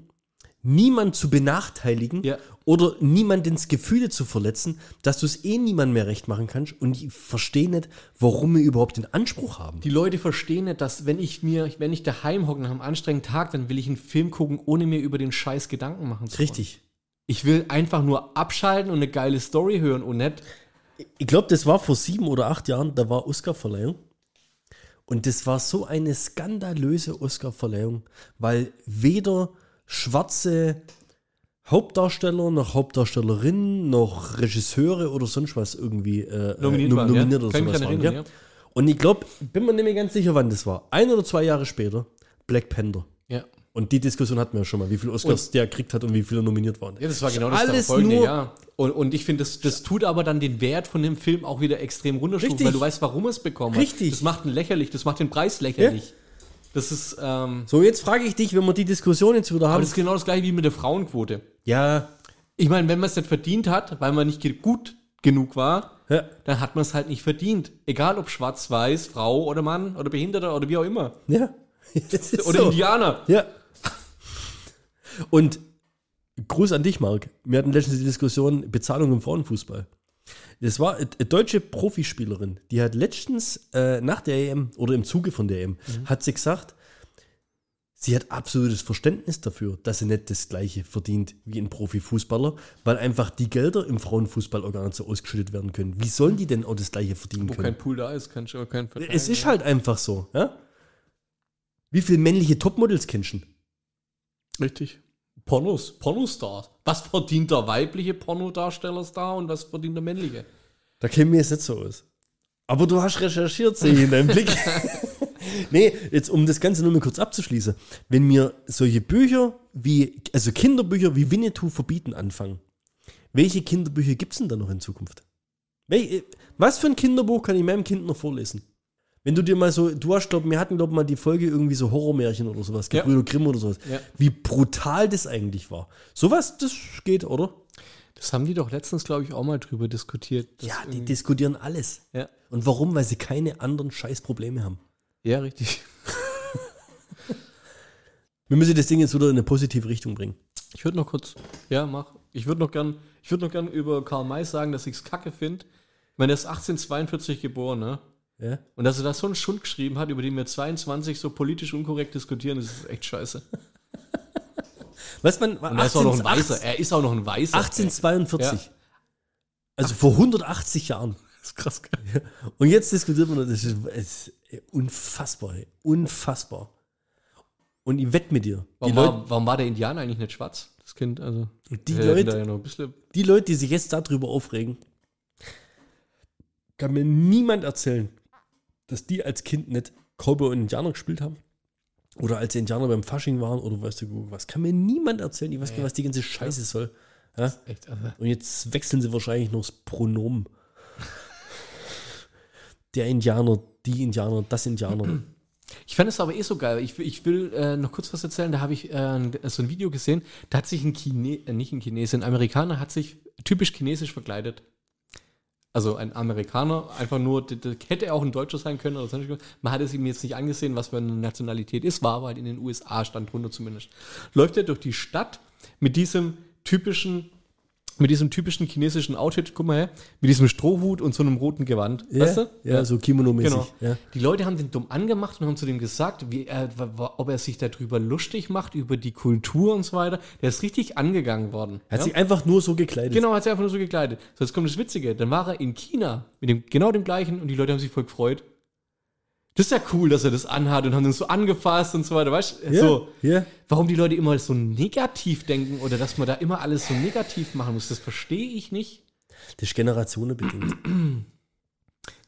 niemand zu benachteiligen Ja. oder niemandens Gefühle zu verletzen, dass du es eh niemand mehr recht machen kannst. Und ich verstehe nicht, warum wir überhaupt den Anspruch haben. Die Leute verstehen nicht, dass wenn ich mir, wenn ich daheim hocke nach einem anstrengenden Tag, dann will ich einen Film gucken, ohne mir über den Scheiß Gedanken machen zu wollen. Richtig. Ich will einfach nur abschalten und eine geile Story hören und nicht. Ich glaube, das war vor sieben oder acht Jahren, da war Oscarverleihung. Und das war so eine skandalöse Oscarverleihung, weil weder schwarze Hauptdarsteller noch Hauptdarstellerinnen noch Regisseure oder sonst was irgendwie äh, Nominiert nom- waren, ja? nominiert oder Kann sowas waren. Ja? ja. Und ich glaube, bin mir nicht mehr ganz sicher, wann das war. Ein oder zwei Jahre später, Black Panther. Ja. Und die Diskussion hatten wir ja schon mal, wie viele Oscars der gekriegt hat und wie viele nominiert waren. Ja, das war genau das Alles folgende nur- Jahr. Und, und ich finde, das, das tut aber dann den Wert von dem Film auch wieder extrem runterstufen, weil du weißt, warum es bekommen hat. Richtig. Das macht ihn lächerlich, das macht den Preis lächerlich. Das ist, ähm, So, jetzt frage ich dich, wenn wir die Diskussion jetzt wieder aber haben. das ist genau das gleiche wie mit der Frauenquote. Ja, Ich meine, wenn man es nicht verdient hat, weil man nicht gut genug war, ja. dann hat man es halt nicht verdient. Egal ob schwarz, weiß, Frau oder Mann oder Behinderter oder wie auch immer. Ja. Oder so. Indianer. Ja. Und Gruß an dich, Marc. Wir hatten letztens die Diskussion Bezahlung im Frauenfußball. Das war eine deutsche Profispielerin, die hat letztens äh, nach der EM oder im Zuge von der EM, hat sie gesagt, sie hat absolutes Verständnis dafür, dass sie nicht das gleiche verdient wie ein Profifußballer, weil einfach die Gelder im Frauenfußball auch gar nicht so ausgeschüttet werden können. Wie sollen die denn auch das gleiche verdienen Wo können? kein Pool da ist, kannst du auch keinen verteilen. Es ist halt einfach so, ja? Wie viele männliche Topmodels kennst du? Richtig. Pornos, Pornostar. Was verdient der weibliche Pornodarsteller-Star und was verdient der männliche? Da kennen wir jetzt nicht so aus. Aber du hast recherchiert, sehe ich in deinem Blick. nee, jetzt um das Ganze nur mal kurz abzuschließen. Wenn wir solche Bücher wie, also Kinderbücher wie Winnetou verbieten anfangen, welche Kinderbücher gibt es denn da noch in Zukunft? Wel- Was für ein Kinderbuch kann ich meinem Kind noch vorlesen? Wenn du dir mal so, du hast, glaube wir hatten, glaube mal die Folge irgendwie so Horrormärchen oder sowas, Ja. Gebrüder Grimm oder sowas. Ja. Wie brutal das eigentlich war. Sowas, das geht, oder? Das haben die doch letztens, glaube ich, auch mal drüber diskutiert. Ja, die diskutieren alles. ja. Und warum? Weil sie keine anderen Scheißprobleme haben. ja, richtig. Wir müssen das Ding jetzt wieder in eine positive Richtung bringen. Ich würde noch kurz, ja, mach. Ich würde noch gern, ich würde noch gern über Karl May sagen, dass ich es kacke finde. Ich meine, der ist 1842 geboren, ne? Ja? Und dass er da so einen Schund geschrieben hat, über den wir 22 so politisch unkorrekt diskutieren, das ist echt scheiße. Was man, Und er ist auch noch ein Weißer. Er ist auch noch ein Weißer. 1842. Ja. Also vor 180 Jahren. Das ist krass geil. Und jetzt diskutiert man, das ist, ist unfassbar, ey. unfassbar. Und ich wette mit dir, Warum, Leute, war, warum war der Indianer eigentlich nicht schwarz? Das Kind, also. die, Leute, ja die Leute, die sich jetzt darüber aufregen, kann mir niemand erzählen, dass die als Kind nicht Cowboy und Indianer gespielt haben. Oder als die Indianer beim Fasching waren oder weißt du was. Kann mir niemand erzählen, ich weiß gar nicht, was die ganze Scheiße soll. Ja? Und jetzt wechseln sie wahrscheinlich noch das Pronomen. Der Indianer, die Indianer, das Indianer. Ich fand es aber eh so geil. Ich, will- ich will äh, noch kurz was erzählen. Da habe ich äh, so ein Video gesehen. Da hat sich ein Chine äh, nicht ein Chinese, ein Amerikaner hat sich typisch chinesisch verkleidet. Also ein Amerikaner, einfach nur, d- d- hätte auch ein Deutscher sein können oder sonst. Man hat es ihm jetzt nicht angesehen, was für eine Nationalität ist, war aber halt in den USA, stand drunter zumindest. Läuft er durch die Stadt mit diesem typischen, mit diesem typischen chinesischen Outfit, guck mal her, mit diesem Strohhut und so einem roten Gewand. weißt du? Ja, so Kimono-mäßig. Genau. Ja. Die Leute haben den dumm angemacht und haben zu dem gesagt, wie er, wa- ob er sich darüber lustig macht, über die Kultur und so weiter. Der ist richtig angegangen worden. Er hat ja? sich einfach nur so gekleidet. Genau, hat sich einfach nur so gekleidet. So, jetzt kommt das Witzige. Dann war er in China mit dem genau dem gleichen und die Leute haben sich voll gefreut. Das ist ja cool, dass er das anhat und haben ihn so angefasst und so weiter. Weißt du? Ja, So, ja. warum die Leute immer so negativ denken oder dass man da immer alles so negativ machen muss, das verstehe ich nicht. Das ist generationenbedingt.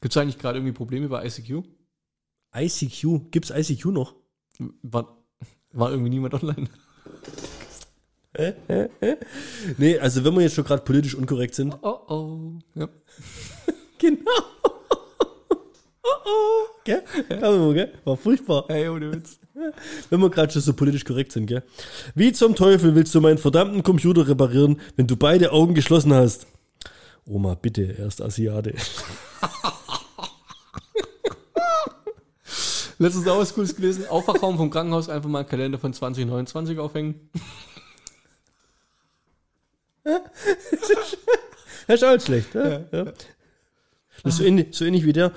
Gibt es eigentlich gerade irgendwie Probleme bei ICQ? ICQ, gibt es ICQ noch? War, war irgendwie niemand online. Nee, also wenn wir jetzt schon gerade politisch unkorrekt sind. Oh oh. Ja. Genau. Oh oh. Gell? Ja. gell? War furchtbar. Ey, ohne Witz. Wenn wir gerade schon so politisch korrekt sind, gell? Wie zum Teufel willst du meinen verdammten Computer reparieren, wenn du beide Augen geschlossen hast? Oma, bitte, er ist Asiate. Letztens auch was Cooles gelesen. Aufwachraum vom Krankenhaus einfach mal einen Kalender von 2029 aufhängen. Das ist auch nicht schlecht, ja? ja. Das ist so ähnlich, so ähnlich wie der.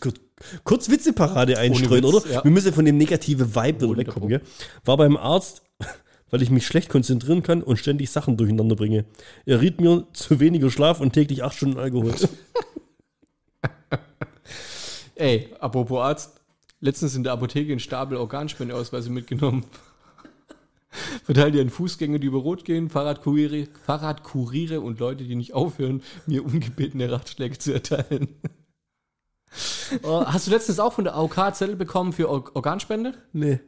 Kurz, kurz Witzeparade einstreuen, Witz, oder? ja. Wir müssen von dem negativen Vibe wegkommen, gell? War beim Arzt, weil ich mich schlecht konzentrieren kann und ständig Sachen durcheinander bringe. Er riet mir zu weniger Schlaf und täglich acht Stunden Alkohol. Ey, apropos Arzt. Letztens in der Apotheke in Stapel Organspendeausweise mitgenommen. Verteilt ihr an Fußgänger, die über Rot gehen, Fahrradkuriere, Fahrradkuriere und Leute, die nicht aufhören, mir ungebetene Ratschläge zu erteilen. Oh, hast du letztens auch von der AOK Zettel bekommen für Or Organspende? nee.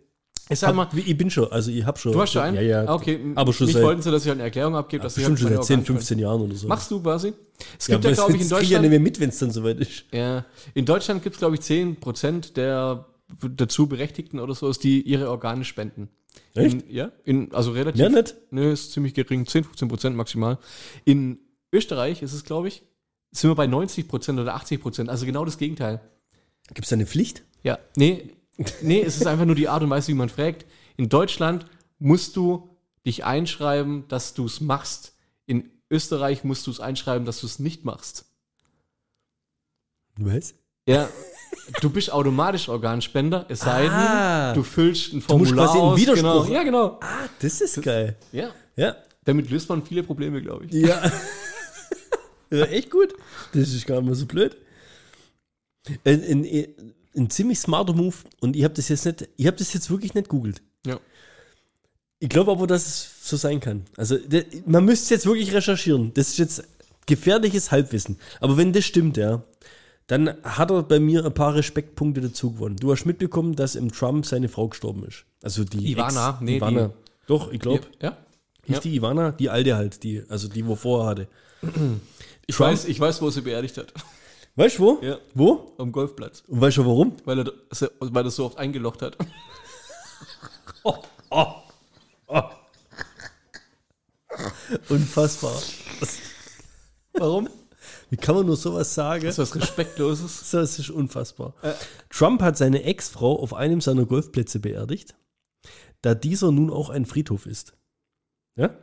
Ich sag mal, ich bin schon, also ich hab schon. du hast schon einen? Ja, ja. Okay, Aber schon mich seit- wollten sie, dass ich halt eine Erklärung abgebe, dass ich Bestimmt schon halt seit meine 10, Organspende- 15 Jahren oder so. Machst du, Basi? Es ja, gibt ja, glaube ich, in krieg ich ja Deutschland. nicht mehr mit, wenn es dann soweit ist. Ja, in Deutschland gibt es, glaube ich, 10% der dazu Berechtigten oder so, die ihre Organe spenden. Echt? In, ja, in, also relativ. Ja, nicht? Nö, ist ziemlich gering, 10, 15% maximal. In Österreich ist es, glaube ich, sind wir bei 90% oder 80%, also genau das Gegenteil. Gibt es da eine Pflicht? Ja, nee, nee, es ist einfach nur die Art und Weise, wie man fragt. In Deutschland musst du dich einschreiben, dass du es machst. In Österreich musst du es einschreiben, dass du es nicht machst. Was? Ja, du bist automatisch Organspender, es sei Ah. denn, du füllst ein musst Formular quasi einen aus. Widerspruch- Genau. Ja, genau. Ah, das ist geil. Ja. Ja. Damit löst man viele Probleme, glaube ich. Ja. echt gut. Das ist gar nicht mal so blöd. Ein, ein, ein ziemlich smarter Move und ich habe das jetzt nicht, ich habe das jetzt wirklich nicht googelt. Ja. Ich glaube aber, dass es so sein kann. Also man müsste jetzt wirklich recherchieren. Das ist jetzt gefährliches Halbwissen. Aber wenn das stimmt, ja, dann hat er bei mir ein paar Respektpunkte dazu gewonnen. Du hast mitbekommen, dass im Trump seine Frau gestorben ist. Also die Ivana, Ex, nee, Ivana. Doch, ich glaube, Ja. hieß Ja. die Ivana, die alte halt, die, also die, wo vorher hatte. Ich, Trump- weiß, ich weiß, wo er sie beerdigt hat. Weißt du wo? Ja. Wo? Am Golfplatz. Und weißt du warum? Weil er, weil er so oft eingelocht hat. Unfassbar. warum? Wie kann man nur sowas sagen? Das ist was Respektloses. Das ist unfassbar. Trump hat seine Ex-Frau auf einem seiner Golfplätze beerdigt, da dieser nun auch ein Friedhof ist. Ja?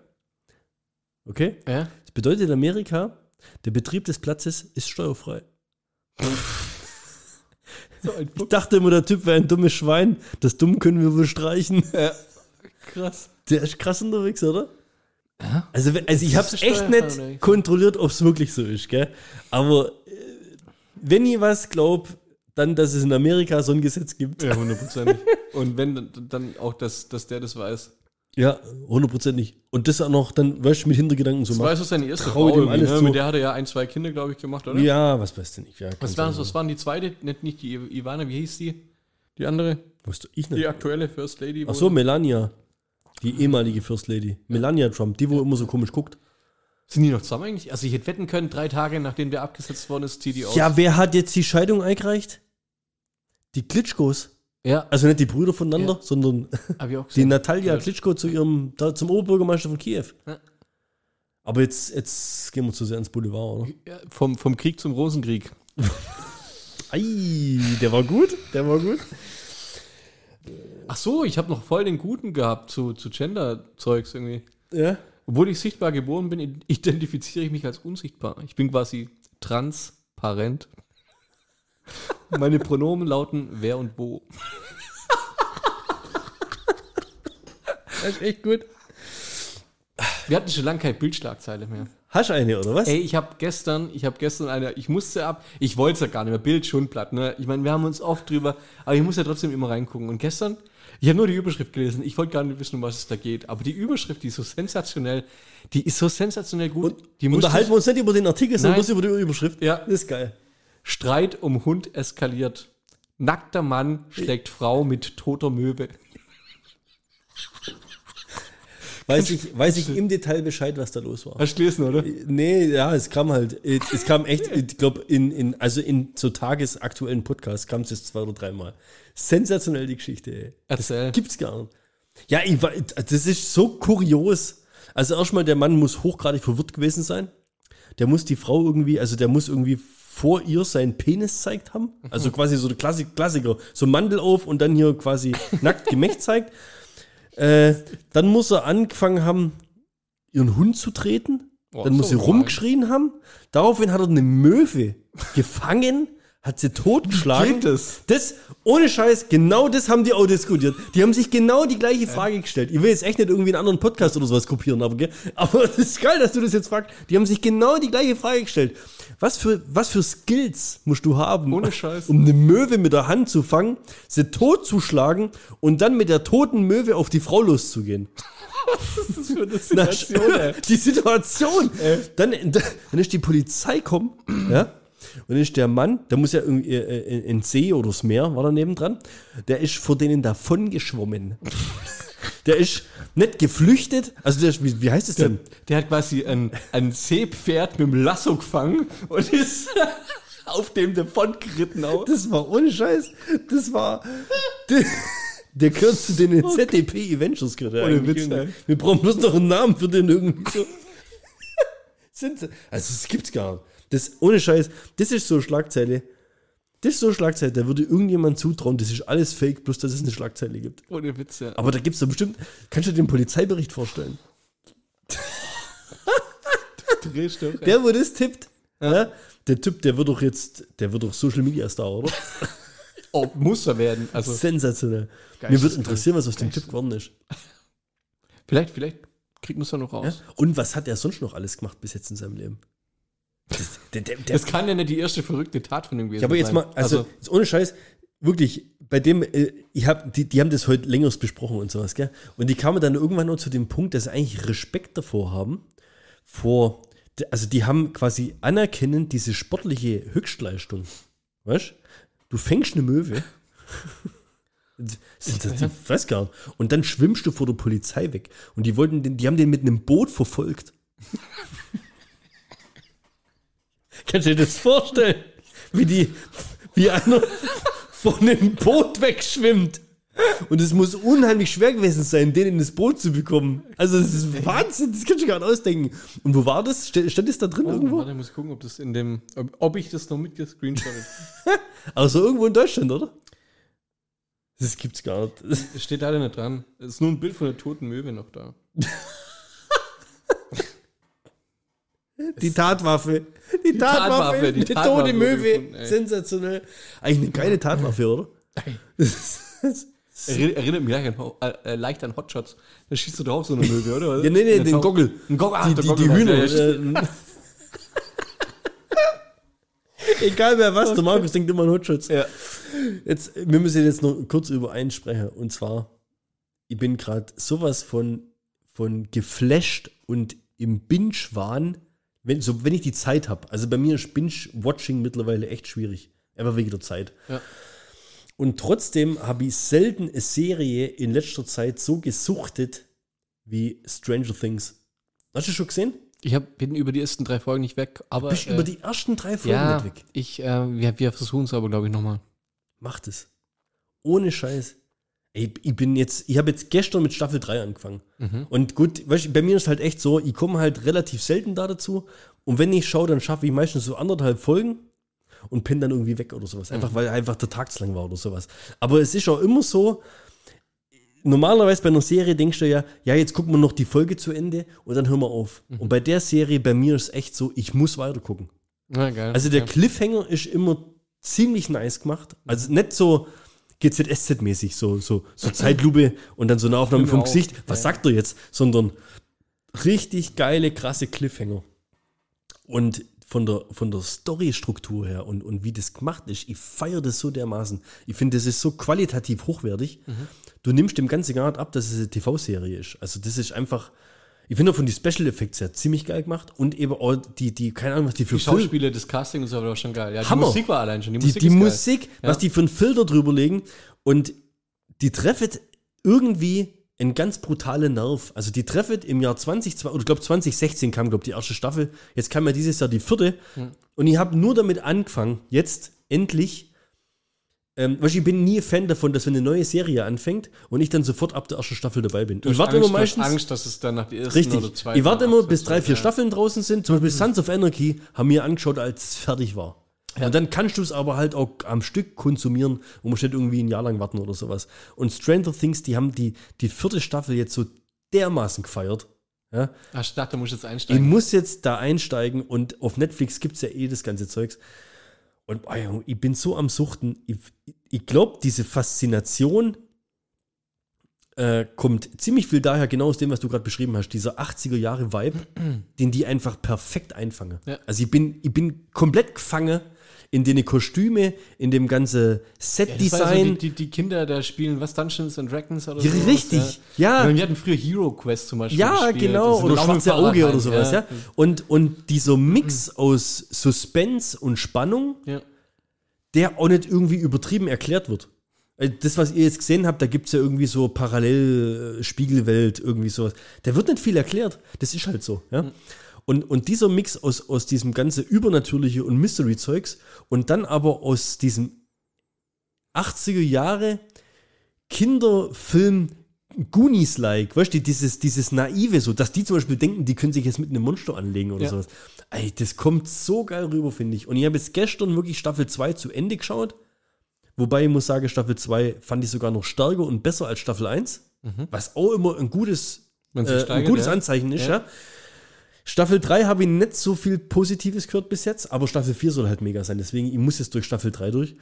Okay? Ja? Das bedeutet in Amerika, der Betrieb des Platzes ist steuerfrei. So Ich dachte immer, der Typ wäre ein dummes Schwein. Das Dumm können wir wohl streichen. Krass. Der ist krass unterwegs, oder? Also, wenn- also ich habe es echt nicht kontrolliert, ob es wirklich so ist, gell? Aber äh, wenn ich was glaube, dann, dass es in Amerika so ein Gesetz gibt. Ja, hundertprozentig. Und wenn, dann- dann auch, dass, dass der das weiß. Ja, hundertprozentig. Und das auch noch dann, weißt du, mit Hintergedanken war machen. so seine erste Trau irgendwie, alles ne? zu. Mit der hat er ja ein, zwei Kinder, glaube ich, gemacht, oder? Ja, was weißt du nicht. Ja, Was, war, du was waren die zweite? Nicht, nicht die Ivana, wie hieß die? Die andere? Weißt du, ich Die nicht. aktuelle First Lady. Ach so, Melania. Die ehemalige First Lady. Melania Trump, die, wo immer so komisch guckt. Sind die noch zusammen eigentlich? Also ich hätte wetten können, drei Tage nachdem der abgesetzt worden ist, zieht die aus. Ja, wer hat jetzt die Scheidung eingereicht? Die Klitschkos. Ja Also nicht die Brüder voneinander, Ja. sondern die. Natalia. Klitschko zu ihrem, da, zum Oberbürgermeister von Kiew. Ja. Aber jetzt, jetzt gehen wir zu sehr ins Boulevard, oder? Ja, vom, vom Krieg zum Rosenkrieg. Ei, der war gut, der war gut. Ach so, ich habe noch voll den Guten gehabt zu, zu Gender-Zeugs irgendwie. Ja. Obwohl ich sichtbar geboren bin, identifiziere ich mich als unsichtbar. Ich bin quasi transparent. Meine Pronomen lauten wer und wo. Das ist echt gut. Wir hatten schon lange keine Bildschlagzeile mehr. Hast du eine, oder was? Ey, ich habe gestern, ich habe gestern eine, ich musste ab, ich wollte es ja gar nicht mehr, Bild schon platt, ne? Ich meine, wir haben uns oft drüber, aber ich muss ja trotzdem immer reingucken. Und gestern, ich habe nur die Überschrift gelesen, ich wollte gar nicht wissen, um was es da geht, aber die Überschrift, die ist so sensationell, die ist so sensationell gut. die musste Unterhalten wir uns nicht über den Artikel, sondern bloß über die Überschrift. Ja. Das ist geil. Streit um Hund eskaliert. Nackter Mann schlägt Frau mit toter Möwe. Weiß ich, weiß ich im Detail Bescheid, was da los war. Hast du gelesen, oder? Nee, ja, es kam halt, es kam echt, ich glaube, in, in, also in so tagesaktuellen Podcasts kam es jetzt zwei oder dreimal. Sensationell die Geschichte, ey. Erzähl. Gibt's gar nicht. Ja, ich, war- das ist so kurios. Also erstmal, der Mann muss hochgradig verwirrt gewesen sein. Der muss die Frau irgendwie, also der muss irgendwie vor ihr seinen Penis zeigt haben. Also quasi so der Klassik, Klassiker. So Mandel auf und dann hier quasi nackt Gemächt zeigt. Äh, dann muss er angefangen haben, ihren Hund zu treten. Oh, dann muss so sie rumgeschrien haben. Daraufhin hat er eine Möwe gefangen, hat sie totgeschlagen. Geht das? Das, ohne Scheiß, genau das haben die auch diskutiert. Die haben sich genau die gleiche Frage gestellt. Ich will jetzt echt nicht irgendwie einen anderen Podcast oder sowas kopieren, aber, aber das ist geil, dass du das jetzt fragst. Die haben sich genau die gleiche Frage gestellt. Was für, was für Skills musst du haben, Ohne Scheiß. um eine Möwe mit der Hand zu fangen, sie totzuschlagen und dann mit der toten Möwe auf die Frau loszugehen? Das ist für eine Na, Situation, ey. die Situation. Dann, dann ist die Polizei gekommen, ja, und dann ist der Mann, der muss ja irgendwie äh, in, in See oder das Meer, war da nebendran, der ist vor denen davon geschwommen. Der ist nicht geflüchtet, also der ist, wie, wie heißt es denn? Der hat quasi ein, ein Seepferd mit dem Lasso gefangen und ist auf dem davon geritten auch. Das war ohne Scheiß. Das war. Der, der gehört zu den ZDP Avengers gerade. Ohne Witz, ey. Wir brauchen bloß noch einen Namen für den irgendwie so. Sind sie- Also, das gibt's gar nicht. Das, ohne Scheiß, das ist so eine Schlagzeile. Das ist so eine Schlagzeile, da würde irgendjemand zutrauen, das ist alles fake, bloß dass es eine Schlagzeile gibt. Ohne Witz, ja. Aber da gibt's doch bestimmt. Kannst du dir den Polizeibericht vorstellen? Drehst du, Der, wo das tippt, ja. der Typ, der wird doch jetzt, der wird doch Social Media Star, oder? Oh, muss er werden. Also, Sensationell. Mir würde interessieren, was aus dem Typ geworden ist. vielleicht, vielleicht kriegt man es doch noch raus. Ja? Und was hat er sonst noch alles gemacht bis jetzt in seinem Leben? Das, der, der, Das kann ja nicht die erste verrückte Tat von ihm gewesen Ja, aber jetzt mal, also, jetzt ohne Scheiß, wirklich, bei dem, äh, ich hab, die, die haben das heute längeres besprochen und sowas, gell? Und die kamen dann irgendwann noch zu dem Punkt, dass sie eigentlich Respekt davor haben, vor, also die haben quasi anerkennend diese sportliche Höchstleistung. Weißt du? fängst eine Möwe. Weiß gar nicht. Und dann schwimmst du vor der Polizei weg. Und die wollten den, die haben den mit einem Boot verfolgt. Kannst du dir das vorstellen? Wie die, wie einer von einem Boot wegschwimmt. Und es muss unheimlich schwer gewesen sein, den in das Boot zu bekommen. Also, das ist Wahnsinn, das kannst du gar nicht ausdenken. Und wo war das? Stand es da drin Oh, irgendwo? warte, ich muss gucken, ob das in dem, ob, ob ich das noch mitgescreenshottet. Also irgendwo in Deutschland, oder? Das gibt's gar nicht. Es steht leider nicht dran. Es ist nur ein Bild von der toten Möwe noch da. Die Tatwaffe. Die, Tatwaffe. Tatwaffe, die die Tatwaffe tote Möwe. gefunden. Sensationell. Eigentlich eine geile Tatwaffe, oder? Erinner, erinnert mich leicht an, äh, äh, leicht an Hotshots. Da schießt du drauf so eine Möwe, oder? Ja, nee, nee, den Tau- Goggle. Ein Goggle, ah, Die, die, die Hühner. ja, ja, Egal wer was, der Markus denkt immer an Hotshots. Ja. Jetzt, wir müssen jetzt noch kurz über eins sprechen. Und zwar, ich bin gerade sowas von, von geflasht und im Binge-Wahn, wenn, so, wenn ich die Zeit habe. Also bei mir ist Binge-Watching mittlerweile echt schwierig. Einfach wegen der Zeit. Ja. Und trotzdem habe ich selten eine Serie in letzter Zeit so gesuchtet wie Stranger Things. Hast du schon gesehen? Ich hab, bin über die ersten drei Folgen nicht weg, aber. Bist äh, über die ersten drei Folgen ja, nicht weg. ich, äh, wir, wir versuchen es aber, glaube ich, nochmal. Macht es. Ohne Scheiß. Ey, ich bin jetzt, ich habe jetzt gestern mit Staffel 3 angefangen. Und gut, weißt, bei mir ist halt echt so, ich komme halt relativ selten da dazu. Und wenn ich schaue, dann schaffe ich meistens so anderthalb Folgen und pin dann irgendwie weg oder sowas. Einfach weil einfach der Tag zu lang war oder sowas. Aber es ist auch immer so, normalerweise bei einer Serie denkst du ja, ja, jetzt gucken wir noch die Folge zu Ende und dann hören wir auf. Und bei der Serie, bei mir ist echt so, ich muss weiter gucken. Ja. Also der ja. Cliffhanger ist immer ziemlich nice gemacht. Also nicht so GZSZ-mäßig, so, so, so Zeitlupe und dann so eine Aufnahme vom Genau. Gesicht. Was sagt er jetzt? Sondern richtig geile, krasse Cliffhanger. Und von der, von der Storystruktur her und, und wie das gemacht ist, ich feiere das so dermaßen. Ich finde, das ist so qualitativ hochwertig. Du nimmst dem Ganzen gar nicht ab, dass es eine TV-Serie ist. Also das ist einfach, ich finde auch von den Special Effects her ziemlich geil gemacht und eben auch die, die keine Ahnung, was die für Die Schauspieler, das Casting und so war schon geil. Ja, die Hammer. Musik war allein schon. Die, die, Musik die geil. Musik, was Ja. die für einen Filter drüber legen und die treffen irgendwie einen ganz brutalen Nerv. Also die treffen im Jahr 20, oder ich glaube 2016 kam, glaube die erste Staffel. Jetzt kam ja dieses Jahr die vierte. Hm. Und ich habe nur damit angefangen, jetzt endlich. Ähm, ich bin nie Fan davon, dass wenn eine neue Serie anfängt und ich dann sofort ab der ersten Staffel dabei bin. Ich warte Angst, immer meistens. Angst, dass es dann nach der ersten Richtig. oder zweiten Ich warte immer, bis drei, vier Ja. Staffeln draußen sind. Zum Beispiel Sons of Anarchy haben wir angeschaut, als es fertig war. Und dann kannst du es aber halt auch am Stück konsumieren und musst nicht irgendwie ein Jahr lang warten oder sowas. Und Stranger Things, die haben die, die vierte Staffel jetzt so dermaßen gefeiert. Ja? Ach, ich dachte, du musst jetzt Ich einsteigen. muss jetzt da einsteigen und auf Netflix gibt es ja eh das ganze Zeugs. Und Junge, ich bin so am Suchten. Ich, ich glaube, diese Faszination äh, kommt ziemlich viel daher, genau aus dem, was du gerade beschrieben hast. Dieser 80er-Jahre-Vibe, den die einfach perfekt einfangen. Ja. Also ich bin, ich bin komplett gefangen in den Kostüme, in dem ganze Das war ja so Set-Design. die, die, die Kinder da spielen, was Dungeons and Dragons oder Ja, so. richtig, ja. Wir hatten früher Hero Quest zum Beispiel. Ja, gespielt. genau. Oder schwarze Auge oder sowas, ja. rein, Und, und dieser Mix aus Suspense und Spannung, ja. der auch nicht irgendwie übertrieben erklärt wird. Äh, Das, was ihr jetzt gesehen habt, da gibt es ja irgendwie so Parallel-Spiegelwelt, irgendwie sowas. Da wird nicht viel erklärt. Das ist halt so, ja. Und, und dieser Mix aus, aus diesem ganze Übernatürliche und Mystery-Zeugs und dann aber aus diesem 80er Jahre Kinderfilm Goonies-like, weißt du, dieses, dieses Naive, so, dass die zum Beispiel denken, die können sich jetzt mit einem Monster anlegen oder Ja. sowas. Ey, das kommt so geil rüber, finde ich. Und ich habe jetzt gestern wirklich Staffel 2 zu Ende geschaut. Wobei ich muss sagen, Staffel 2 fand ich sogar noch stärker und besser als Staffel 1. Was auch immer ein gutes, äh, ein gutes ja. Anzeichen ist, Ja. ja. Staffel 3 habe ich nicht so viel Positives gehört bis jetzt, aber Staffel 4 soll halt mega sein. Deswegen, ich muss jetzt durch Staffel 3 durch.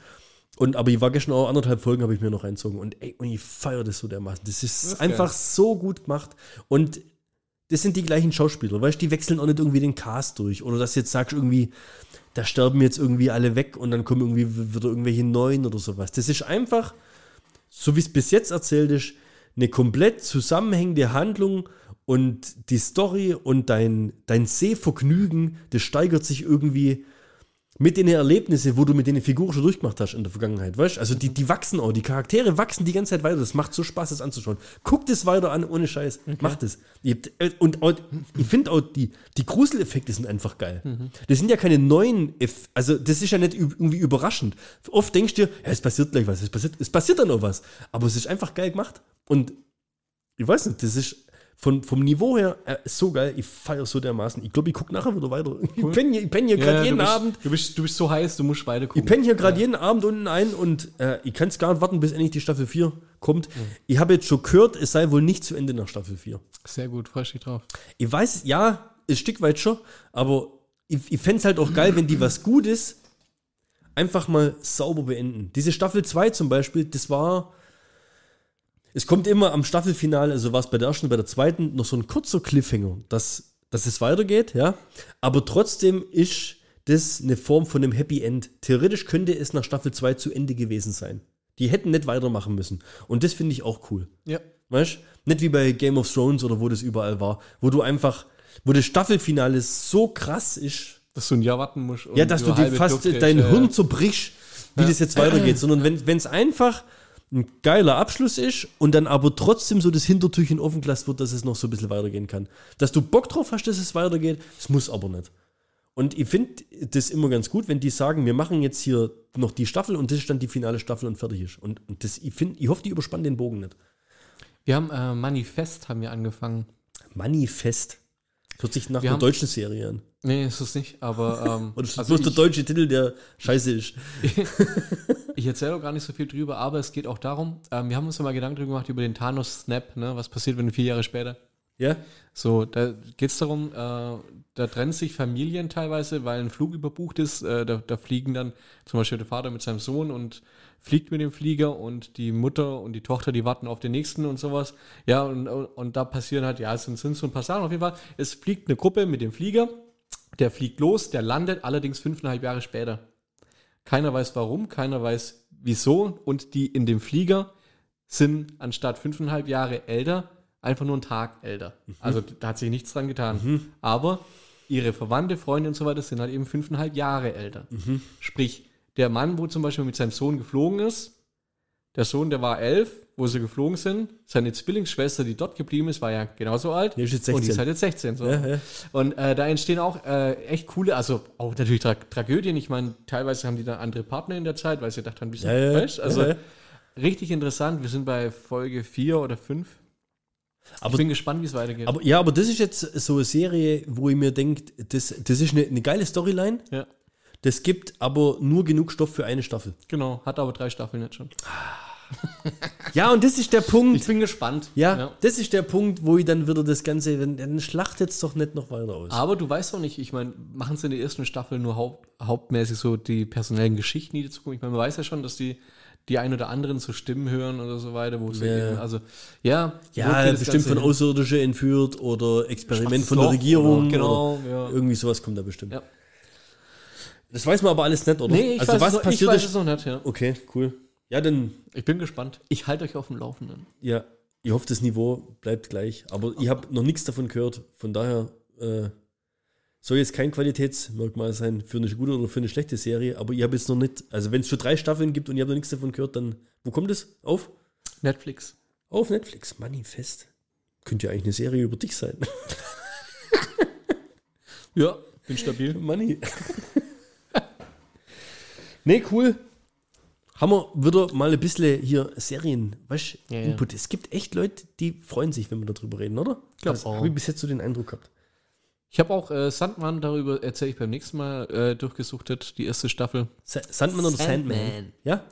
Und, aber ich war gestern auch anderthalb Folgen, habe ich mir noch reinzogen. Und ey, und ich feiere das so dermaßen. Das ist, ist einfach geil. so gut gemacht. Und das sind die gleichen Schauspieler, weißt du, die wechseln auch nicht irgendwie den Cast durch. Oder dass du jetzt sagst, irgendwie, da sterben jetzt irgendwie alle weg und dann kommen irgendwie wieder irgendwelche neuen oder sowas. Das ist einfach, so wie es bis jetzt erzählt ist, eine komplett zusammenhängende Handlung und die Story und dein, dein Sehvergnügen, das steigert sich irgendwie mit den Erlebnissen, wo du mit den Figuren schon durchgemacht hast in der Vergangenheit, weißt Also die, die wachsen auch, die Charaktere wachsen die ganze Zeit weiter. Das macht so Spaß, das anzuschauen. Guckt es weiter an, ohne Scheiß. Macht es. Äh, Und auch, ich finde auch, die, die Gruseleffekte sind einfach geil. Das sind ja keine neuen, Eff also das ist ja nicht irgendwie überraschend. Oft denkst du dir, ja, es passiert gleich was, es passiert, es passiert dann noch was. Aber es ist einfach geil gemacht. Und ich weiß nicht, das ist von, vom Niveau her äh, so geil. Ich feiere so dermaßen. Ich glaube, ich gucke nachher wieder weiter. Ich penne hier, ich penn hier gerade Ja, jeden du bist, Abend. Du bist, du bist so heiß, du musst weiter Ich gucken. penne hier gerade jeden Abend unten ein und äh, ich kann es gar nicht warten, bis endlich die Staffel 4 kommt. Ich habe jetzt schon gehört, es sei wohl nicht zu Ende nach Staffel 4. Sehr gut, freust dich drauf. Ich weiß, ja, ein Stück weit schon, aber ich, ich fände es halt auch geil, wenn die was Gutes einfach mal sauber beenden. Diese Staffel 2 zum Beispiel, das war. Es kommt immer am Staffelfinale, also war es bei der ersten bei der zweiten, noch so ein kurzer Cliffhanger, dass, dass es weitergeht, ja. Aber trotzdem ist das eine Form von einem Happy End. Theoretisch könnte es nach Staffel 2 zu Ende gewesen sein. Die hätten nicht weitermachen müssen. Und das finde ich auch cool. Ja. Weißt Nicht wie bei Game of Thrones oder wo das überall war, wo du einfach, wo das Staffelfinale so krass ist, Dass du ein Jahr warten musst. ja, dass du dir fast dein kriegst, Hirn zerbrichst, wie das jetzt weitergeht, sondern wenn es einfach ein geiler Abschluss ist und dann aber trotzdem so das Hintertürchen offen gelassen wird, dass es noch so ein bisschen weitergehen kann. Dass du Bock drauf hast, dass es weitergeht, es muss aber nicht. Und ich finde das immer ganz gut, wenn die sagen, wir machen jetzt hier noch die Staffel und das ist dann die finale Staffel und fertig ist. Und, und das, ich, find, ich hoffe, die überspannen den Bogen nicht. Wir haben äh, Manifest haben wir angefangen. Manifest. Hört sich nach Wir einer haben- deutschen Serie an. Nee, ist es nicht, aber ähm, ist das also bloß der deutsche Titel, der scheiße ist? ich erzähle auch gar nicht so viel drüber, aber es geht auch darum, ähm, wir haben uns ja mal Gedanken drüber gemacht über den Thanos-Snap, ne? was passiert, wenn vier Jahre später Ja? So, da geht es darum, äh, da trennen sich Familien teilweise, weil ein Flug überbucht ist. Äh, da, da fliegen dann zum Beispiel der Vater mit seinem Sohn und fliegt mit dem Flieger und die Mutter und die Tochter, die warten auf den nächsten und sowas. Ja, und, und da passieren halt, ja, es sind, sind so ein paar Sachen auf jeden Fall. Es fliegt eine Gruppe mit dem Flieger, der fliegt los, der landet allerdings fünfeinhalb Jahre später. Keiner weiß warum, keiner weiß wieso und die in dem Flieger sind anstatt fünfeinhalb Jahre älter, einfach nur einen Tag älter. Also da hat sich nichts dran getan. Aber ihre Verwandte, Freunde und so weiter sind halt eben fünfeinhalb Jahre älter. Sprich, der Mann, wo zum Beispiel mit seinem Sohn geflogen ist, der Sohn, der war elf, wo sie geflogen sind. Seine Zwillingsschwester, die dort geblieben ist, war ja genauso alt. Die ist jetzt Und die 16. ist halt jetzt 16. So. Ja, ja. Und äh, da entstehen auch äh, echt coole, also auch natürlich Tra Tragödien. Ich meine, teilweise haben die dann andere Partner in der Zeit, weil sie gedacht haben, wie Ja, ja, weißt? Also ja. richtig interessant. Wir sind bei Folge 4 oder 5. Aber, Ich bin gespannt, wie es weitergeht. aber, ja, aber das ist jetzt so eine Serie, wo ich mir denke, das, das ist eine, eine geile Storyline. ja, Das gibt aber nur genug Stoff für eine Staffel. genau. Hat aber drei Staffeln jetzt schon. Ja, und das ist der Punkt. Ich bin gespannt. ja, das ist der Punkt, wo ich dann wieder das Ganze, dann, dann schlachtet es doch nicht noch weiter aus. Aber du weißt doch nicht, ich meine, machen sie in der ersten Staffel nur haupt, hauptmäßig so die personellen Geschichten, die dazu kommen? Ich meine, man weiß ja schon, dass die die ein oder anderen so Stimmen hören oder so weiter, wo sie Ja. eben, also ja, ja, bestimmt von? Außerirdische entführt oder Experiment Schwarzes von der Loch Regierung. oder- genau, oder ja. Irgendwie sowas kommt da bestimmt. Ja. Das weiß man aber alles nicht, oder? Nee, ich, also weiß, was es noch, ich passiert weiß ist. es noch nicht, ja. Okay, cool. Ja, dann, Ich bin gespannt. Ich halte euch auf dem Laufenden. ja, ich hoffe, das Niveau bleibt gleich. Aber ich habe noch nichts davon gehört. Von daher äh, soll jetzt kein Qualitätsmerkmal sein für eine gute oder für eine schlechte Serie. Aber ich habe jetzt noch nicht, also wenn es schon drei Staffeln gibt und ich habe noch nichts davon gehört, dann, wo kommt es? Auf? Netflix. Auf Netflix. Manifest. Könnte ja eigentlich eine Serie über dich sein. Ja, bin stabil. Money. nee, cool. Haben wir wieder mal ein bisschen hier Serien, weißt Ja, ja. Input. Es gibt echt Leute, die freuen sich, wenn wir darüber reden, oder? Glaub Das auch. Habe ich bis jetzt so den Eindruck gehabt. Ich habe auch äh, Sandmann, darüber erzähle ich beim nächsten Mal, äh, durchgesuchtet, die erste Staffel. Sa Sandman oder Sandman? Sandman. Ja?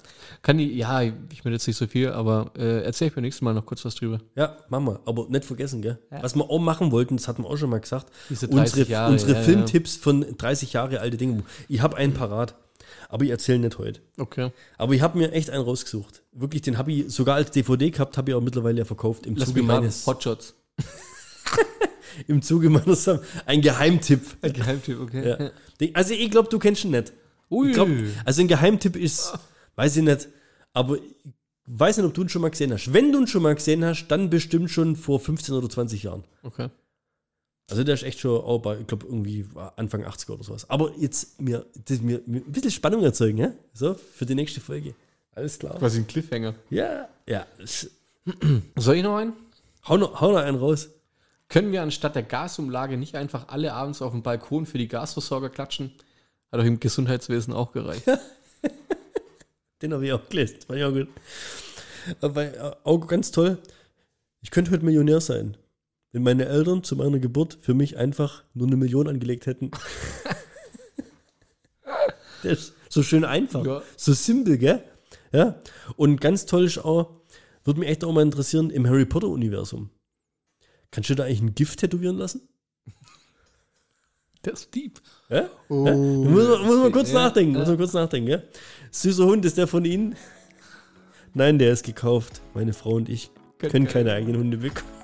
Kann die, ja, ich will jetzt nicht so viel, aber äh, erzähle ich beim nächsten Mal noch kurz was drüber. Ja, machen wir. Aber nicht vergessen, gell? Ja. Was wir auch machen wollten, das hatten wir auch schon mal gesagt. Diese 30 unsere Jahre, unsere ja, ja. Filmtipps von 30 Jahre alte Dinge. Ich habe einen parat. Aber ich erzähle nicht heute. Okay. Aber ich habe mir echt einen rausgesucht. Wirklich, den habe ich sogar als DVD gehabt, habe ich auch mittlerweile ja verkauft. Im Lass Zuge meines, Hotshots. im Zuge meines, ein Geheimtipp. Ein Geheimtipp, okay. Ja. Also ich glaube, du kennst ihn nicht. Ui. Ich glaub, also ein Geheimtipp ist, weiß ich nicht, aber ich weiß nicht, ob du ihn schon mal gesehen hast. Wenn du ihn schon mal gesehen hast, dann bestimmt schon vor 15 oder 20 Jahren. Okay. Also der ist echt schon auch bei, ich glaube, irgendwie Anfang 80er oder sowas. Aber jetzt mir, das, mir, mir ein bisschen Spannung erzeugen, ja? So, für die nächste Folge. Alles klar. Quasi ein Cliffhanger. Ja, ja. Soll ich noch einen? Hau noch, hau noch einen raus. Können wir anstatt der Gasumlage nicht einfach alle abends auf dem Balkon für die Gasversorger klatschen? Hat doch im Gesundheitswesen auch gereicht. Den habe ich auch gelesen. Das fand ich auch gut. Aber äh, auch ganz toll. Ich könnte heute Millionär sein, wenn meine Eltern zu meiner Geburt für mich einfach nur eine Million angelegt hätten. Der ist so schön einfach. Ja. So simpel, gell? Ja. Und ganz toll ist auch, würde mich echt auch mal interessieren, im Harry Potter-Universum. Kannst du da eigentlich ein Gift tätowieren lassen? Der ist deep. Ja? Oh, ja? Muss, man, muss man kurz ja, nachdenken. ja. Muss man kurz nachdenken, ja? Süßer Hund, ist der von Ihnen? Nein, der ist gekauft. Meine Frau und ich Können keine eigenen Hunde bekommen.